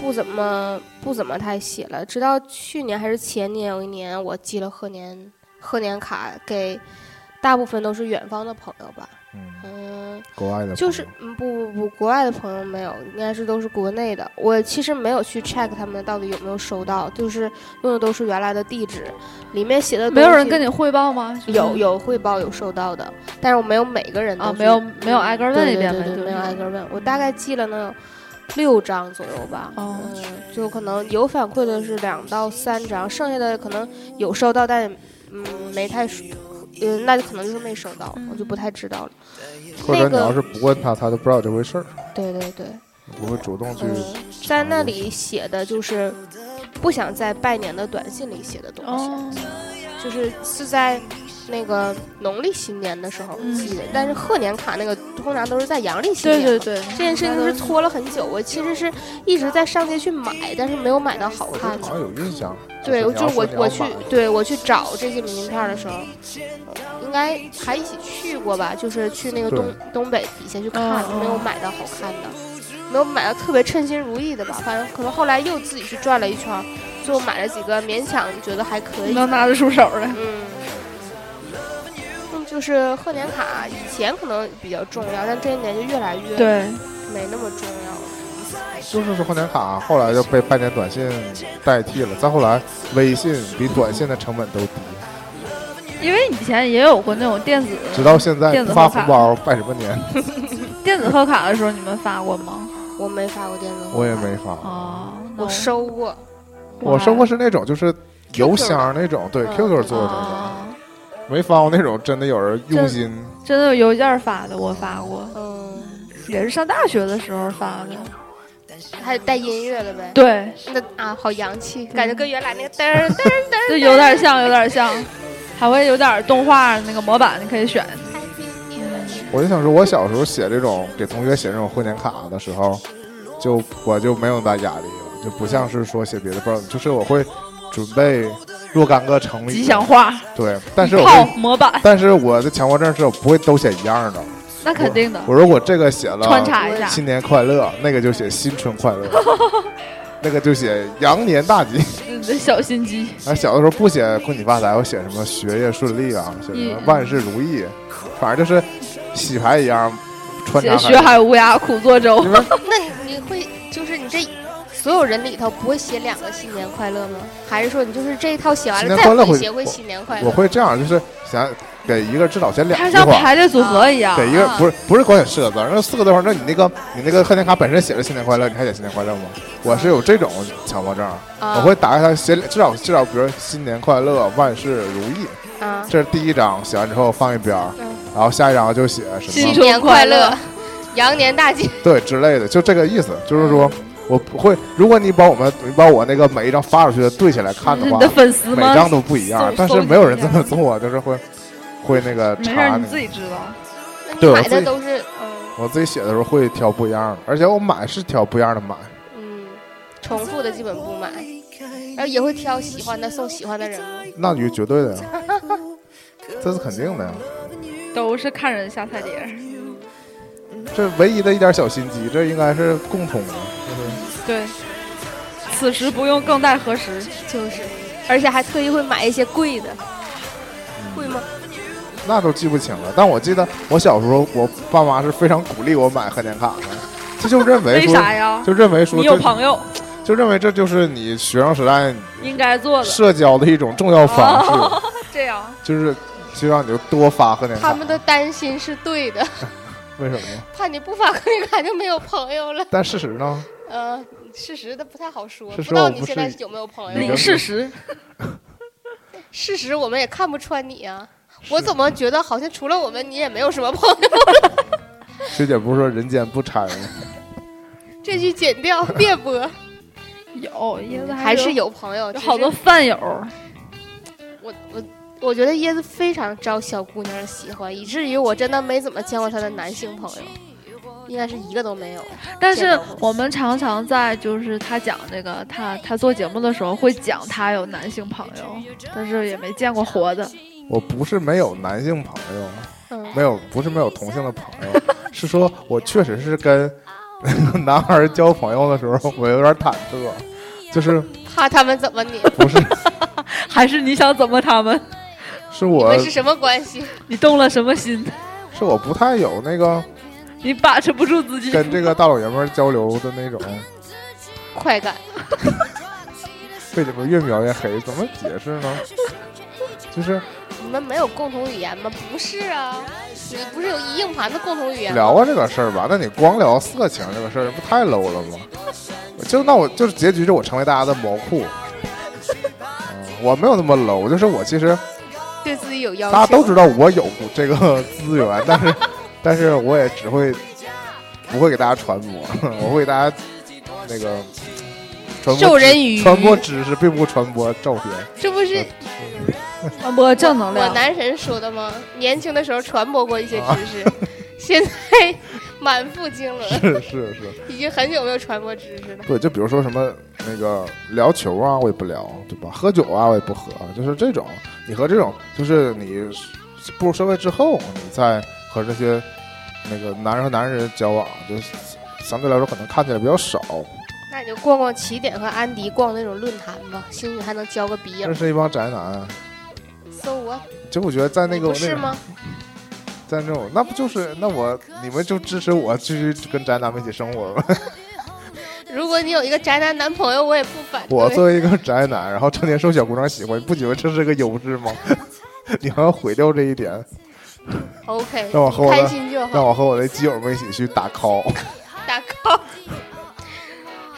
不怎么不怎么太写了，直到去年还是前年有一年我寄了贺年贺年卡给大部分都是远方的朋友吧，嗯，嗯，国外的就是嗯不不不，国外的朋友没有，应该是都是国内的。我其实没有去 check 他们到底有没有收到，就是用的都是原来的地址，里面写的。没有人跟你汇报吗？有有汇报有收到的，但是我没有每个人都啊，没有没有挨个问一遍呗，对对对，没有挨个问。我大概寄了能有六张左右吧。哦嗯，就可能有反馈的是两到三张，剩下的可能有收到，但嗯没太收，嗯，那就可能就是没收到，我就不太知道了。或者你要是不问他，他就不知道这回事儿，对对对，不会主动去。嗯，在那里写的就是不想在拜年的短信里写的东西，哦，就是是在那个农历新年的时候嗯寄的，但是贺年卡那个通常都是在阳历新年。对对对，这件事情是拖了很久，我其实是一直在上街去买，但是没有买到好看的好。像有印象。对，就就是我我去对我去找这些明信片的时候，呃应该还一起去过吧？就是去那个东东北底下去看，没有买到好看的，没有买到特别称心如意的吧。反正可能后来又自己去转了一圈儿，最后买了几个勉强觉得还可以。能拿得出手的。嗯，嗯，就是贺年卡以前可能比较重要，但这些年就越来越对，没那么重要了。就是说贺年卡后来就被拜年短信代替了，再后来微信比短信的成本都低，因为以前也有过那种电子直到现在不发红包拜什么年 电子贺卡的时候，你们发过吗？我没发过电子，我也没发。哦，我收过。我收过是那种就是邮箱那种，对嗯 QQ 做的，啊，没发过那种真的有人用心。真的有邮件发的，我发过，嗯，也是上大学的时候发的。还带音乐的呗。对，那啊，好洋气，感觉跟原来那个噔儿噔噔就有点像，有点像，还会有点动画那个模板，你可以选。我就想说，我小时候写这种给同学写这种贺年卡的时候，就我就没有那么大压力了，就不像是说写别的，不知道，就是我会准备若干个成语，吉祥话，对，但是我套会，模板，但是我的强迫症是我不会都写一样的。那肯定的，我如果这个写了穿插一下。新年快乐，那个就写新春快乐，那个就写羊年大吉。你的小心机，啊，小的时候不写恭喜发财，我写什么学业顺利啊，写什么嗯。万事如意，反正就是洗牌一样穿插写学海无涯苦作舟 那你你会就是你这所有人里头不会写两个新年快乐吗？还是说你就是这一套写完了再写会新年快乐？我会这样，就是想给一个至少写两它像句话，排列组合一样。给一个啊不是不是光写四个字，那四个字的话，那你那个你那个贺年卡本身写着新年快乐，你还写新年快乐吗？我是有这种强迫症，啊我会打开它写至少至少，比如新年快乐，万事如意，啊，这是第一张，写完之后放一边儿，嗯然后下一张就写什么新年快乐乐，羊年大吉。对之类的，就这个意思，就是说。我不会，如果你把我们你把我那个每一张发出去的对起来看的话你的，粉丝？每张都不一样，但是没有人这么做，就是会会那个没事，你自己知道。对买对我自己的都是嗯我自己写的时候会挑不一样的，而且我买是挑不一样的买。嗯重复的基本不买，然后也会挑喜欢的送喜欢的人吗？那就绝对的呀，这是肯定的呀。都是看人下菜碟儿。这唯一的一点小心机，这应该是共通的。就是对，此时不用更待何时？就是，而且还特意会买一些贵的，贵吗？那都记不清了，但我记得我小时候，我爸妈是非常鼓励我买贺年卡的，这就认为为说，啥呀？就认为说你有，朋友就认为这就是你学生时代应该做的。社交的一种重要方式，哦，这样就是希望你就多发贺年卡。他们的担心是对的，为什么？怕你不发贺年卡就没有朋友了。但事实呢？呃，事实的不太好说，不知道你现在有没有朋友。事实 事实我们也看不穿你啊，我怎么觉得好像除了我们，你也没有什么朋友？学姐不是说人间不掺吗？这句剪掉，别播。有椰子还是有有朋友，有好多饭友。我我我觉得椰子非常招小姑娘的喜欢，以至于我真的没怎么见过她的男性朋友，应该是一个都没有。但是我们常常在就是他讲这个他他做节目的时候会讲他有男性朋友，但是也没见过活的。我不是没有男性朋友，嗯，没有不是没有同性的朋友，是说我确实是跟男孩交朋友的时候，我有点忐忑，就是 怕他们怎么你？不是 还是你想怎么他们？是我们是什么关系？你动了什么心？是我不太有那个你把持不住自己。跟这个大老爷们交流的那种，快感。被你们越描越黑，怎么解释呢？就是你们没有共同语言吗？不是啊，你不是有一硬盘的共同语言？聊过这个事儿吧？那你光聊色情这个事儿，不太 low 了吗？就那我就是结局就我成为大家的毛裤。嗯，我没有那么 low，就是我其实对自己有要求。大家都知道我有这个 资源，但是但是我也只会不会给大家传播，我会给大家那个传播知授人以渔传播知识，并不传播照片。这不是传播正能量我量。男神说的吗？年轻的时候传播过一些知识，现在满腹经纶，是是是，已经很久没有传播知识了。对，就比如说什么那个聊球啊，我也不聊，对吧？喝酒啊，我也不喝，就是这种。你和这种，就是你步入社会之后，你再和这些那个男人和男人交往，就相对来说可能看起来比较少。那你就逛逛起点和安迪逛那种论坛吧，兴许还能交个笔友。这是一帮宅男，So what？就我觉得在那个那个不是吗？在那种，那不就是那我你们就支持我继续跟宅男们一起生活吗？如果你有一个宅男男朋友，我也不反对。我作为一个宅男，然后成天受小姑娘喜欢，你不觉得这是个优势吗？你还要毁掉这一点，OK，让我和我的开心就好。让。我和我的基友们一起去打 call，打 call，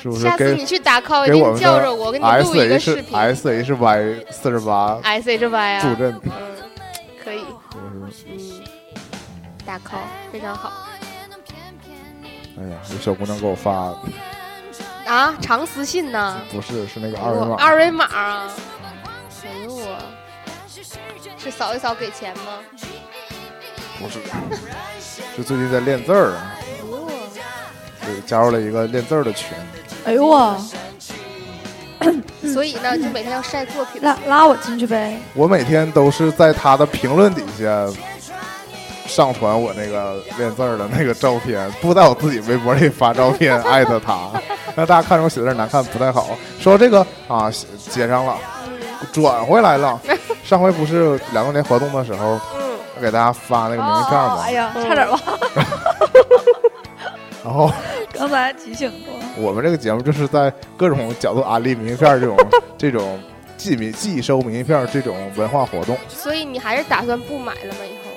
是不是？下次你去打 call 一定叫着我，给你录一个视频。S H Y 四十八 S H Y 啊，助阵，嗯，可以，嗯，打 call 非常好。哎呀，有小姑娘给我发，啊，长私信呢，不是是那个二维码，二维码啊，哎呦我，是扫一扫给钱吗？不是，就最近在练字儿，啊，对，加入了一个练字儿的群。哎呦我，所以呢，就每天要晒作品。拉拉我进去呗。我每天都是在他的评论底下上传我那个练字儿的那个照片，不在我自己微博里发照片，艾特他，让大家看着我写字儿难看不太好。说到这个啊，接上了，嗯转回来了。上回不是两周年活动的时候，给大家发那个名片吗？哦哎呀，差点忘，然后 刚才提醒过。我们这个节目就是在各种角度安利明信片这种 这种寄名寄收明信片这种文化活动。所以你还是打算不买了吗？以后，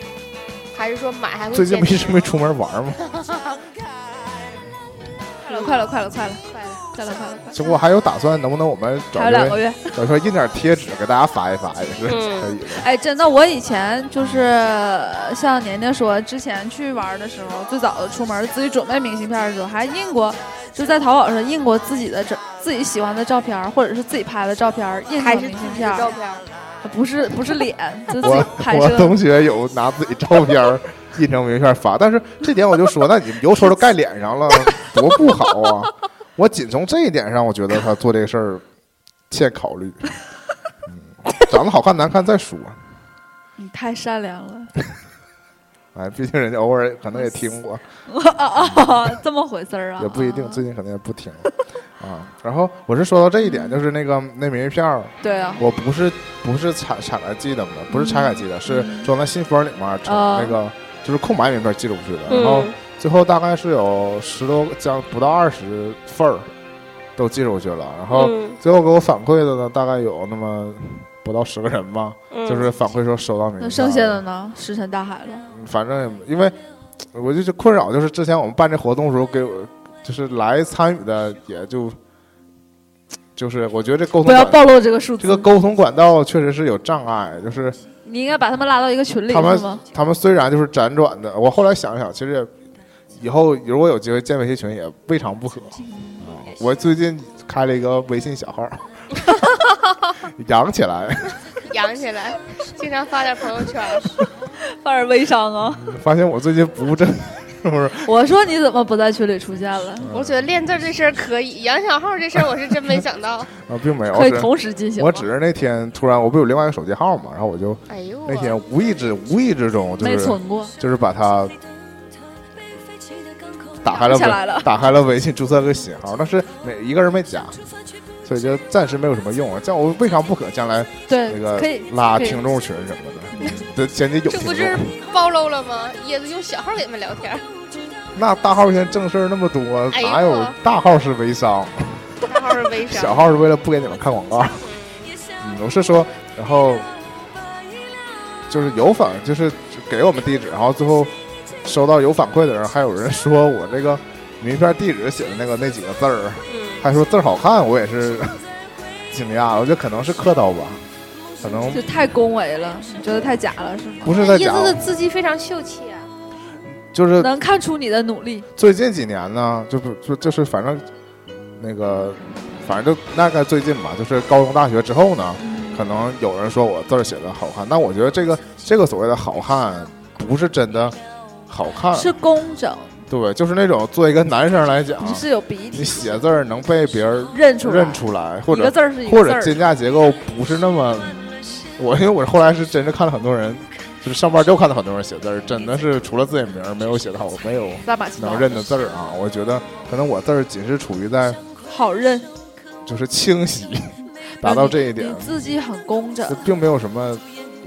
还是说买还会最近不一直没出门玩吗？快了，快了，快了，快了，快了，快了，快其实我还有打算，能不能我们，找还有两个月。找出来印点贴纸给大家发一发，也是嗯可以的。哎，真的，我以前就是像年年说，之前去玩的时候，最早的出门自己准备明信片的时候，还印过，就在淘宝上印过自己的照自己喜欢的照片，或者是自己拍的照片，印成明信片是自己，照片。不是不是脸，就自己 我拍摄。我同学有拿自己照片印成明信片发，但是这点我就说，那你油头都盖脸上了，多不好啊！我仅从这一点上，我觉得他做这个事儿欠考虑。嗯，长得好看难看再说。你太善良了哎，毕竟人家偶尔可能也听过，啊！这么回事儿啊？也不一定，最近可能也不听啊。然后我是说到这一点，就是那个那明信片儿，对啊，我不是不是拆拆开寄的嘛，不是拆开寄的，是装在信封里面，成啊那个就是空白名片寄出去的。然后嗯，最后大概是有十多将不到二十份儿都寄出去了。然后嗯最后给我反馈的呢，大概有那么不到十个人吧，嗯就是反馈说收到明信片。那剩下的呢？石沉大海了。反正因为我就是困扰，就是之前我们办这活动的时候，给我就是来参与的也就就是我觉得这沟通不要暴露这个数字。这个沟通管道确实是有障碍，就是你应该把他们拉到一个群里，他们？他们虽然就是辗转的，我后来想想，其实也以后如果有机会建微信群也未尝不可。啊，我最近开了一个微信小号，养起来，养起来，经常发点朋友圈。发点微商啊！发现我最近不务正，是不是？我说你怎么不在群里出现了？我觉得练字这事儿可以，养小号这事儿我是真没想到。啊，并没有，可以同时进行。我只是那天突然我不有另外一个手机号嘛，然后我就哎呦，那天无意之无意之中就没是存过，就是把它打开了打开了微信，注册了个新号，但是每一个人没加，所以就暂时没有什么用啊。这样我未尝不可将来那，个可以拉听众群什么的，嗯这前提有听这不是众。暴露了吗？椰子用小号给你们聊天，那大号现在正事儿那么多，哪有大号是微商，大号是微商。小号是为了不给你们看广告。嗯，我是说，然后就是有粉，就是给我们地址，然后最后收到有反馈的人，还有人说我这个名片地址写的那个那几个字儿，嗯，还说字儿好看，我也是 惊讶了。我觉得可能是客套吧，可能就太恭维了，你觉得太假了是吗？不是在假叶子，的字迹非常秀气啊。就是能看出你的努力。最近几年呢，就不就就是反正那个，反正就大概最近吧，就是高中大学之后呢，可能有人说我字儿写的好看，但我觉得这个这个所谓的好看，不是真的好看，是工整，对，就是那种作为一个男生来讲，你是有鼻你写字儿能被别人认出来，认出来，或者字儿是一或个字儿。者肩架结构不是那么，我因为我后来是真是看了很多人，就是上班就看到很多人写字儿，真的是除了自己名儿没有写的好，没有能认的字儿啊。我觉得可能我字儿仅是处于在好认，就是清晰，达到这一点。你，字迹很工整，并没有什么，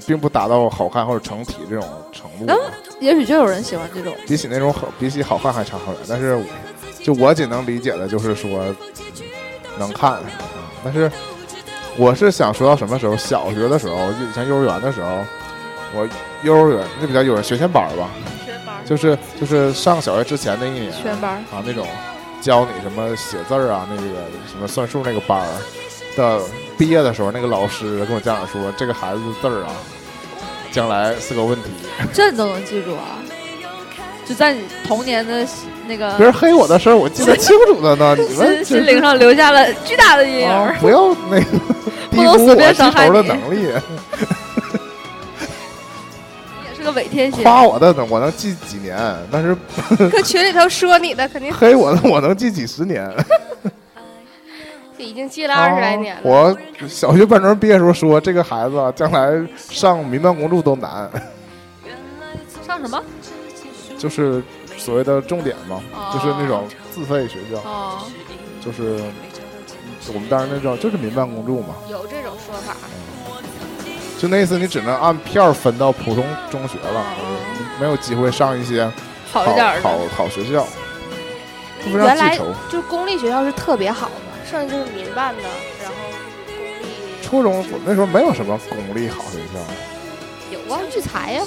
并不达到好看或者成体这种程度嗯。也许就有人喜欢这种。比起那种好，比起好看还差好远。但是，就我仅能理解的就是说能看，嗯但是我是想说到什么时候？小学的时候，就以前幼儿园的时候，我幼儿园那比较有人学前班儿吧，全班就是就是上小学之前那一年全班啊那种教你什么写字儿啊，那个什么算数那个班儿的毕业的时候，那个老师跟我家长说，这个孩子字儿啊，将来是个问题。这你都能记住啊？就在你童年的那个别人黑我的事儿，我记得清楚的呢。你们心心灵上留下了巨大的阴影。啊不要那个低 不能估我随便伤害你能力，你也是个伪天蝎，夸我的呢，我能记几年，但是搁群里头说你的，肯定黑我的我能记几十年。已经记了二十来年了。啊我小学班主任毕业时候说，这个孩子啊将来上民办公助都难，上什么？就是所谓的重点嘛，哦就是那种自费学校，哦，就是我们当时那种就是民办公助嘛，有这种说法，就那意思，你只能按片儿分到普通中学了，哦。没有机会上一些好好一点儿的。好好学校，原来。就是公立学校是特别好的，剩下就是民办的，然后公立初中我那时候没有什么公立好学校，有啊，聚财呀，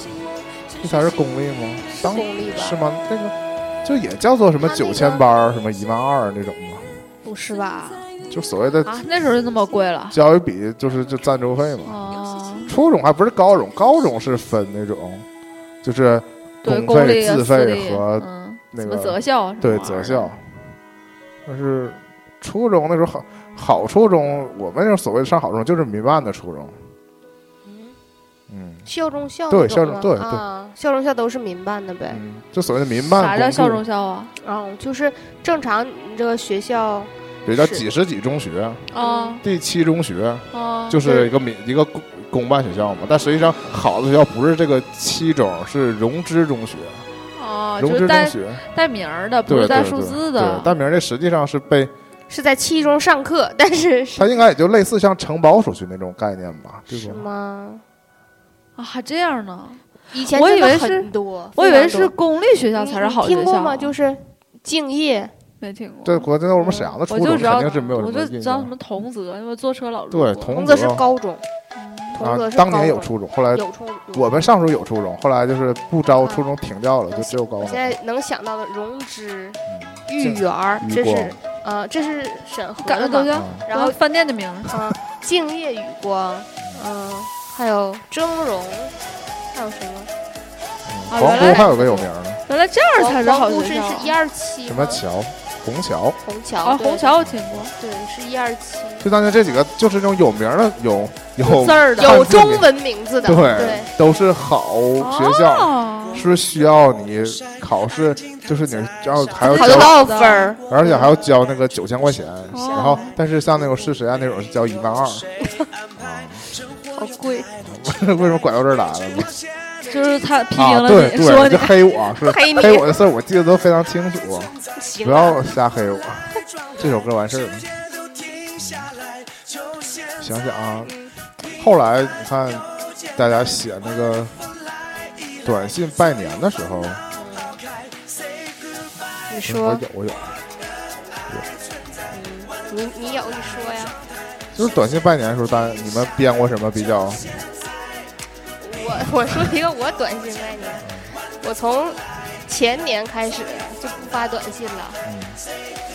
这才是公立吗？当公立吧？是吗？那个就也叫做什么九千班儿、什么一万二那种吗？不是吧？就所谓的啊，那时候就那么贵了。教育比就是就赞助费嘛。哦，初中还不是高中，高中是分那种，就是对，公费、公自费和嗯，什么那个择校对择校。但是初中那时候好好初中，我们那种所谓的上好中就是民办的初中。嗯校中校对校中对对啊，校中校都是民办的呗。嗯，就所谓的民办公啥叫校中校啊？嗯，就是正常你这个学校也叫几十几中学，啊第七中学啊，就是一个民一个公公办学校嘛。但实际上好的学校不是这个七中，是融资中学，啊，就是带学，带名儿的，不是带数字的对字的。但名儿这实际上是被是在七中上课，但是是它应该也就类似像承包手续那种概念吧，对是？吗？啊，还这样呢？以前我以为是很多，我以为是公立学校才是好学校。听过吗？就是敬业，没听过。对，国在我们沈阳的初中我就知道，肯定是没有我就知道什么同泽，因为坐车老路对同泽是高中，同啊泽，是当高中年有初中，后来有我们上时候有初中，后来就是不招初中停掉了，就只有高中现。在能想到的融之、嗯豫园儿，这是呃，这是沈河的嘛？感觉都像啊然后饭店的名字。啊，静夜雨光，嗯，还有峥嵘，还有什么？嗯皇啊原来姑还有个有名的，原来这样才是好黄姑是学校啊。是一二七？什么桥，虹桥。虹桥啊，虹桥我听过，对是一二七，就当年这几个就是那种有名的，有有字儿的。有中文名字的，对对，都是好学校，哦。是需要你考试，就是你要还要交考得多少分儿？而且还要交那个九千块钱，哦。然后但是像那种市实验那种是交一万二，啊，好贵，为什么拐到这儿来了？呢？就是他批评啊，了对你，说你黑我是黑黑我的事儿，我记得都非常清楚，行不要瞎黑我。这首歌完事儿了，想想啊，后来你看大家写那个短信拜年的时候，你说，有我有，你你有你说呀？就是短信拜年的时候，大家你们编过什么比较我 我说一个我短信拜年，我从前年开始就不发短信了，嗯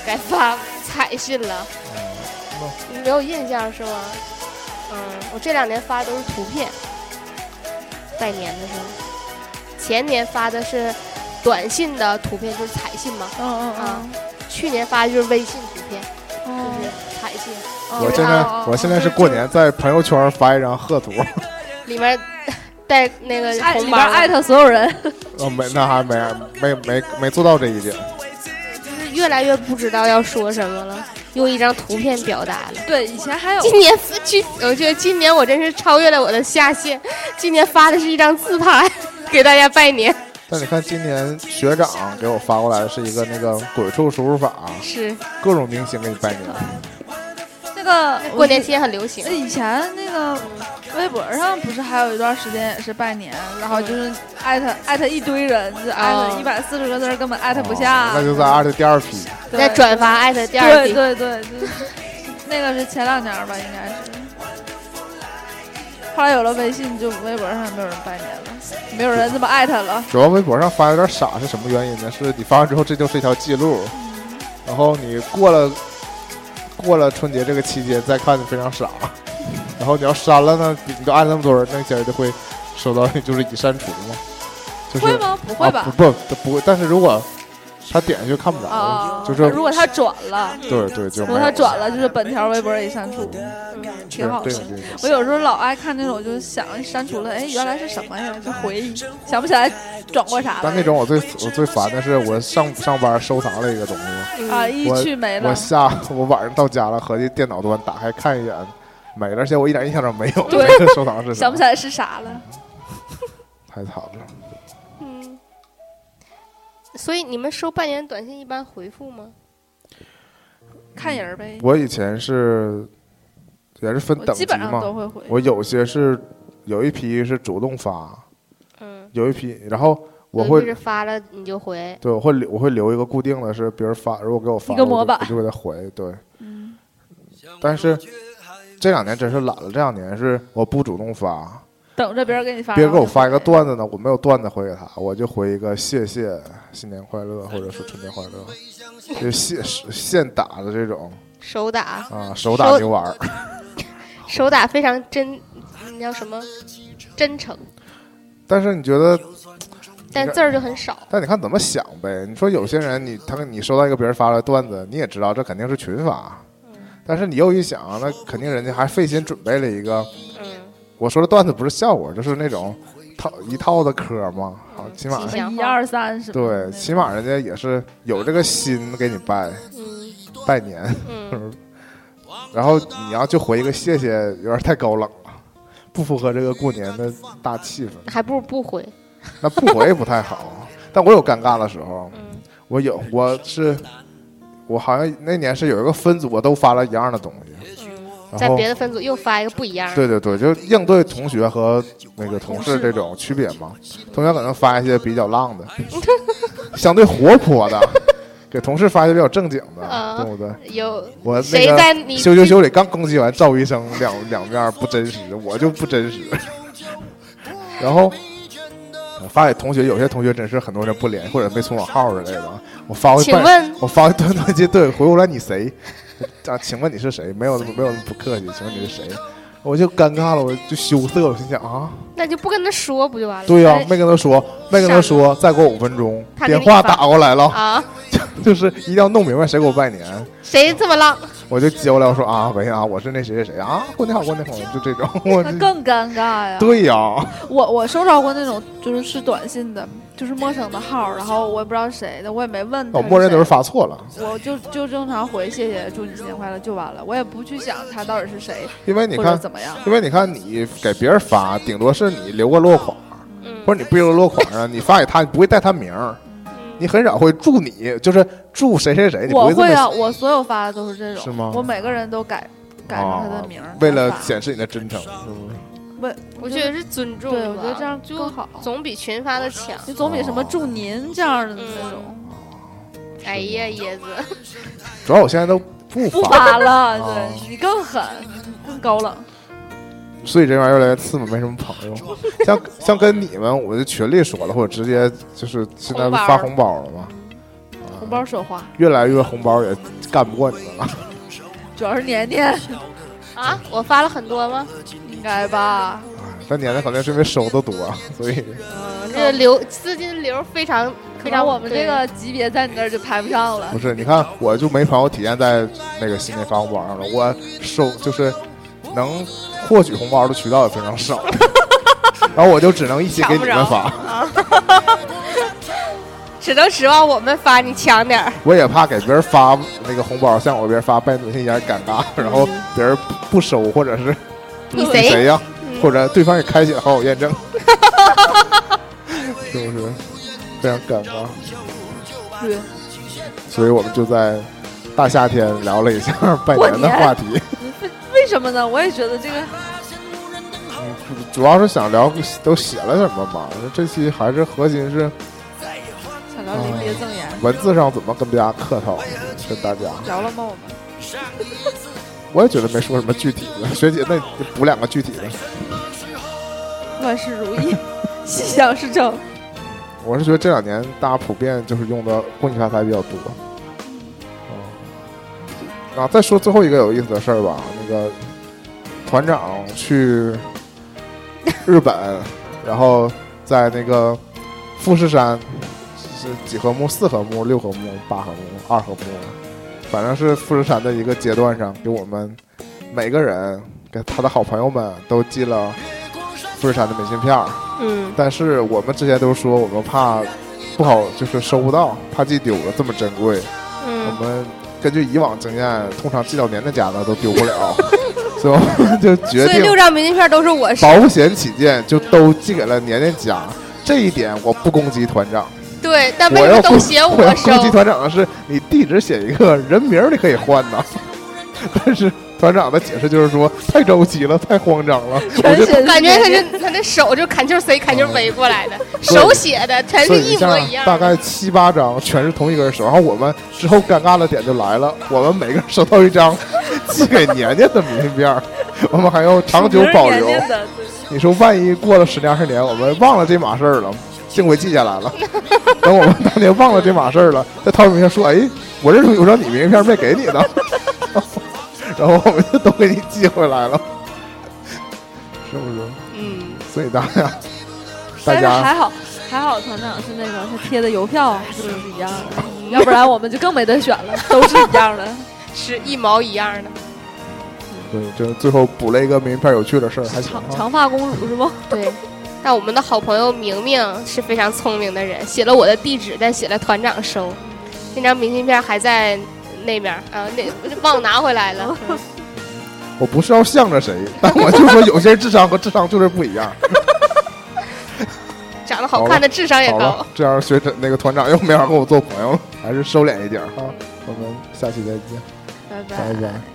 改发彩信了。你没有印象是吗？嗯，我这两年发的都是图片，拜年的时候。前年发的是短信的图片，就是彩信嘛。嗯嗯啊，去年发的就是微信图片，嗯就是彩信，我现在我现在是过年在朋友圈发一张贺图，里面带那个里边艾特所有人，呃，没那还没没没没做到这一点。就是越来越不知道要说什么了，用一张图片表达了。对，以前还有今年去，我觉得今年我真是超越了我的下限。今年发的是一张自拍，给大家拜年。但你看，今年学长给我发过来的是一个那个鬼畜输入法，是各种明星给你拜年。那个过年期间很流行。以前那个微博上不是还有一段时间也是拜年，然后就是艾特艾特一堆人，就艾特哦一百四十个字，根本艾特不下。哦那就在艾特第二批。对再转发艾特第二批，对对，就是那个是前两年吧，应该是。后来有了微信，就微博上没有人拜年了，没有人这么艾特了。主要微博上发有点傻是什么原因呢？是你发完之后这就是一条记录，然后你过了过了春节这个期间再看就非常傻，然后你要删了呢，你都按那么多人，那些人就会收到就是已删除嘛。就是会吗？不会吧啊？？不不不会，但是如果他点下去看不着，啊，就是如果他转了，对对，就如果他转了，就是本条微博已删除，挺好的。对对对我有时候老爱看那种，就是想删除了，哎，原来是什么呀？就回忆，想不起来转过啥了。但那种我最我最烦的是，我上上班收藏了一个东西，啊，嗯，一去没了。我下 我晚上到家了，合计电脑端打开看一眼，没了，而且我一点印象都没有，对这个收藏是啥想不起来是啥了。太惨了。嗯，所以你们收半年短信一般回复吗？看人儿呗，我以前是也是分等级我基本上都嘛，会回。我有些是有一批是主动发，嗯，有一批，然后我会就是发了你就回，对我会留我会留一个固定的是别人发，如果给我发一个模板我就给他回，对。嗯，但是这两年真是懒了，这两年是我不主动发，等着别人给你发。别人给我发一个段子呢，我没有段子回给他，我就回一个谢谢新年快乐，或者是春节快乐，就现现打的这种手打，啊，手打牛丸儿。手打非常真，那叫什么？真诚，但是你觉得，但字儿就很少。但你看怎么想呗？你说有些人你他你收到一个别人发来的段子，你也知道这肯定是群发，但是你又一想，那肯定人家还费心准备了一个。嗯，我说的段子不是笑话，就是那种套一套的嗑嘛，好，起码一二三什么的。对，起码人家也是有这个心给你拜嗯拜年。嗯，然后你要就回一个谢谢，有点太高冷了，不符合这个过年的大气氛。还不如不回。那不回不太好，但我有尴尬的时候，嗯我有我是我好像那年是有一个分组，我都发了一样的东西，嗯，然后在别的分组又发一个不一样的。对对对，就应对同学和那个同事这种区别嘛。同学可能发一些比较浪的，相对活泼的，给同事发一些比较正经的，啊对不对？有我那谁个在你羞羞羞里刚攻击完赵医生两两面不真实，我就不真实。然后我发给同学，有些同学真是很多人不联系，或者没存我号之类的。我发回半，请问我发回短短信，对，回过来你谁？啊，请问你是谁？没有没有那么不客气，请问你是谁？我就尴尬了，我就羞涩了，我心想啊，那就不跟他说不就完了？对呀、哎没跟他说，没跟他说，再过五分钟，电话打过来了，啊，就是一定要弄明白谁给我拜年。谁这么浪？我就接过来我说啊，喂啊，我是那谁谁谁啊，过年好，过年好，就这种，我那更尴尬呀！对呀、我我收到过那种就是是短信的，就是陌生的号，然后我也不知道谁的，我也没问他我。默认都是发错了，我就就正常回谢谢，祝你新年快乐就完了，我也不去想他到底是谁因为你看，怎么样。因为你看你给别人发，顶多是你留个落款，嗯或者你不留个落款啊，你发给他，你不会带他名儿，你很少会祝你，就是祝谁谁谁，我会啊，我所有发的都是这种，是吗我每个人都改改上他的名儿、为了显示你的真诚？为我觉得是尊重。对，我觉得这样就更好。总比群发的强。你总比什么祝您这样的那种哎呀，椰子，主要我现在都不不发，了，哦对你更狠，更高冷。所以这玩意儿越来越次嘛，没什么朋友。像像跟你们，我就群里说了，或者直接就是现在发红包了嘛？红包说话，越来越红包也干不过你们了。主要是年年 啊，我发了很多吗？应该吧。但年年可能是因为收的多，所以嗯，这流资金流非常非常，我们这个级别在你那儿就排不上了。不是，你看我就没朋友体验在那个新年发红包上了，我收就是能获取红包的渠道也非常少，然后我就只能一起给你们发，只能指望我们发，你抢点儿。我也怕给别人发那个红包，向我别人发拜短信有点尴尬，然后别人不收或者是你谁？谁呀？或者对方也开启了好友验证，是不是非常尴尬？对，所以我们就在大夏天聊了一下拜年的话题。为什么呢？我也觉得这个，嗯，主要是想聊都写了什么嘛。这期还是核心是想聊临别赠言，文字上怎么跟大家客套，跟大家聊了吗？我们。我也觉得没说什么具体的，学姐，那补两个具体的。万事如意，心想事成。我是觉得这两年大家普遍就是用的“恭喜发财”比较多。哦，啊，再说最后一个有意思的事儿吧。那个团长去日本，然后在那个富士山是几合目？四合目、六合目、八合目、二合目。反正是富士山的一个阶段上，给我们每个人给他的好朋友们都寄了富士山的明信片嗯，但是我们之前都说我们怕不好，就是收不到，怕寄丢了，这么珍贵。嗯，我们根据以往经验，通常寄到年年家的都丢不了，所以我们 就决定，所以六张明信片都是我收。保险起见，就都寄给了年年家。这一点我不攻击团长。对，但为什么都写 我收？攻击团长的是，你地址写一个人名，你可以换呐。但是团长的解释就是说，太着急了，太慌张了。我就感觉他这他那手就 Ctrl C Ctrl V 过来的，手写的全是一模一样。大概七八张全是同一个人手，然后我们之后尴尬的点就来了，我们每个人收到一张寄给年年的明信片，我们还要长久保留。你说万一过了十年二十年，我们忘了这码事儿了？幸亏记下来了，等我们当年忘了这码事儿了，在掏明信片说：“哎，我这有张你明信片没给你呢。”然后我们就都给你寄回来了，是不是？嗯。所以大家，大家还好还好，团长是那个他贴的邮票是一样的，要不然我们就更没得选了，都是一样的，是一毛一样的。对，就最后补了一个明信片有趣的事儿，还长长发公主是不？对。但我们的好朋友明明是非常聪明的人，写了我的地址，但写了团长收，那张明信片还在那边啊，那忘拿回来了。我不是要向着谁，但我就说有些人智商和智商就是不一样。长得好看的智商也高。这样学那个团长又没法跟我做朋友了，还是收敛一点哈。我们下期再见，拜拜拜。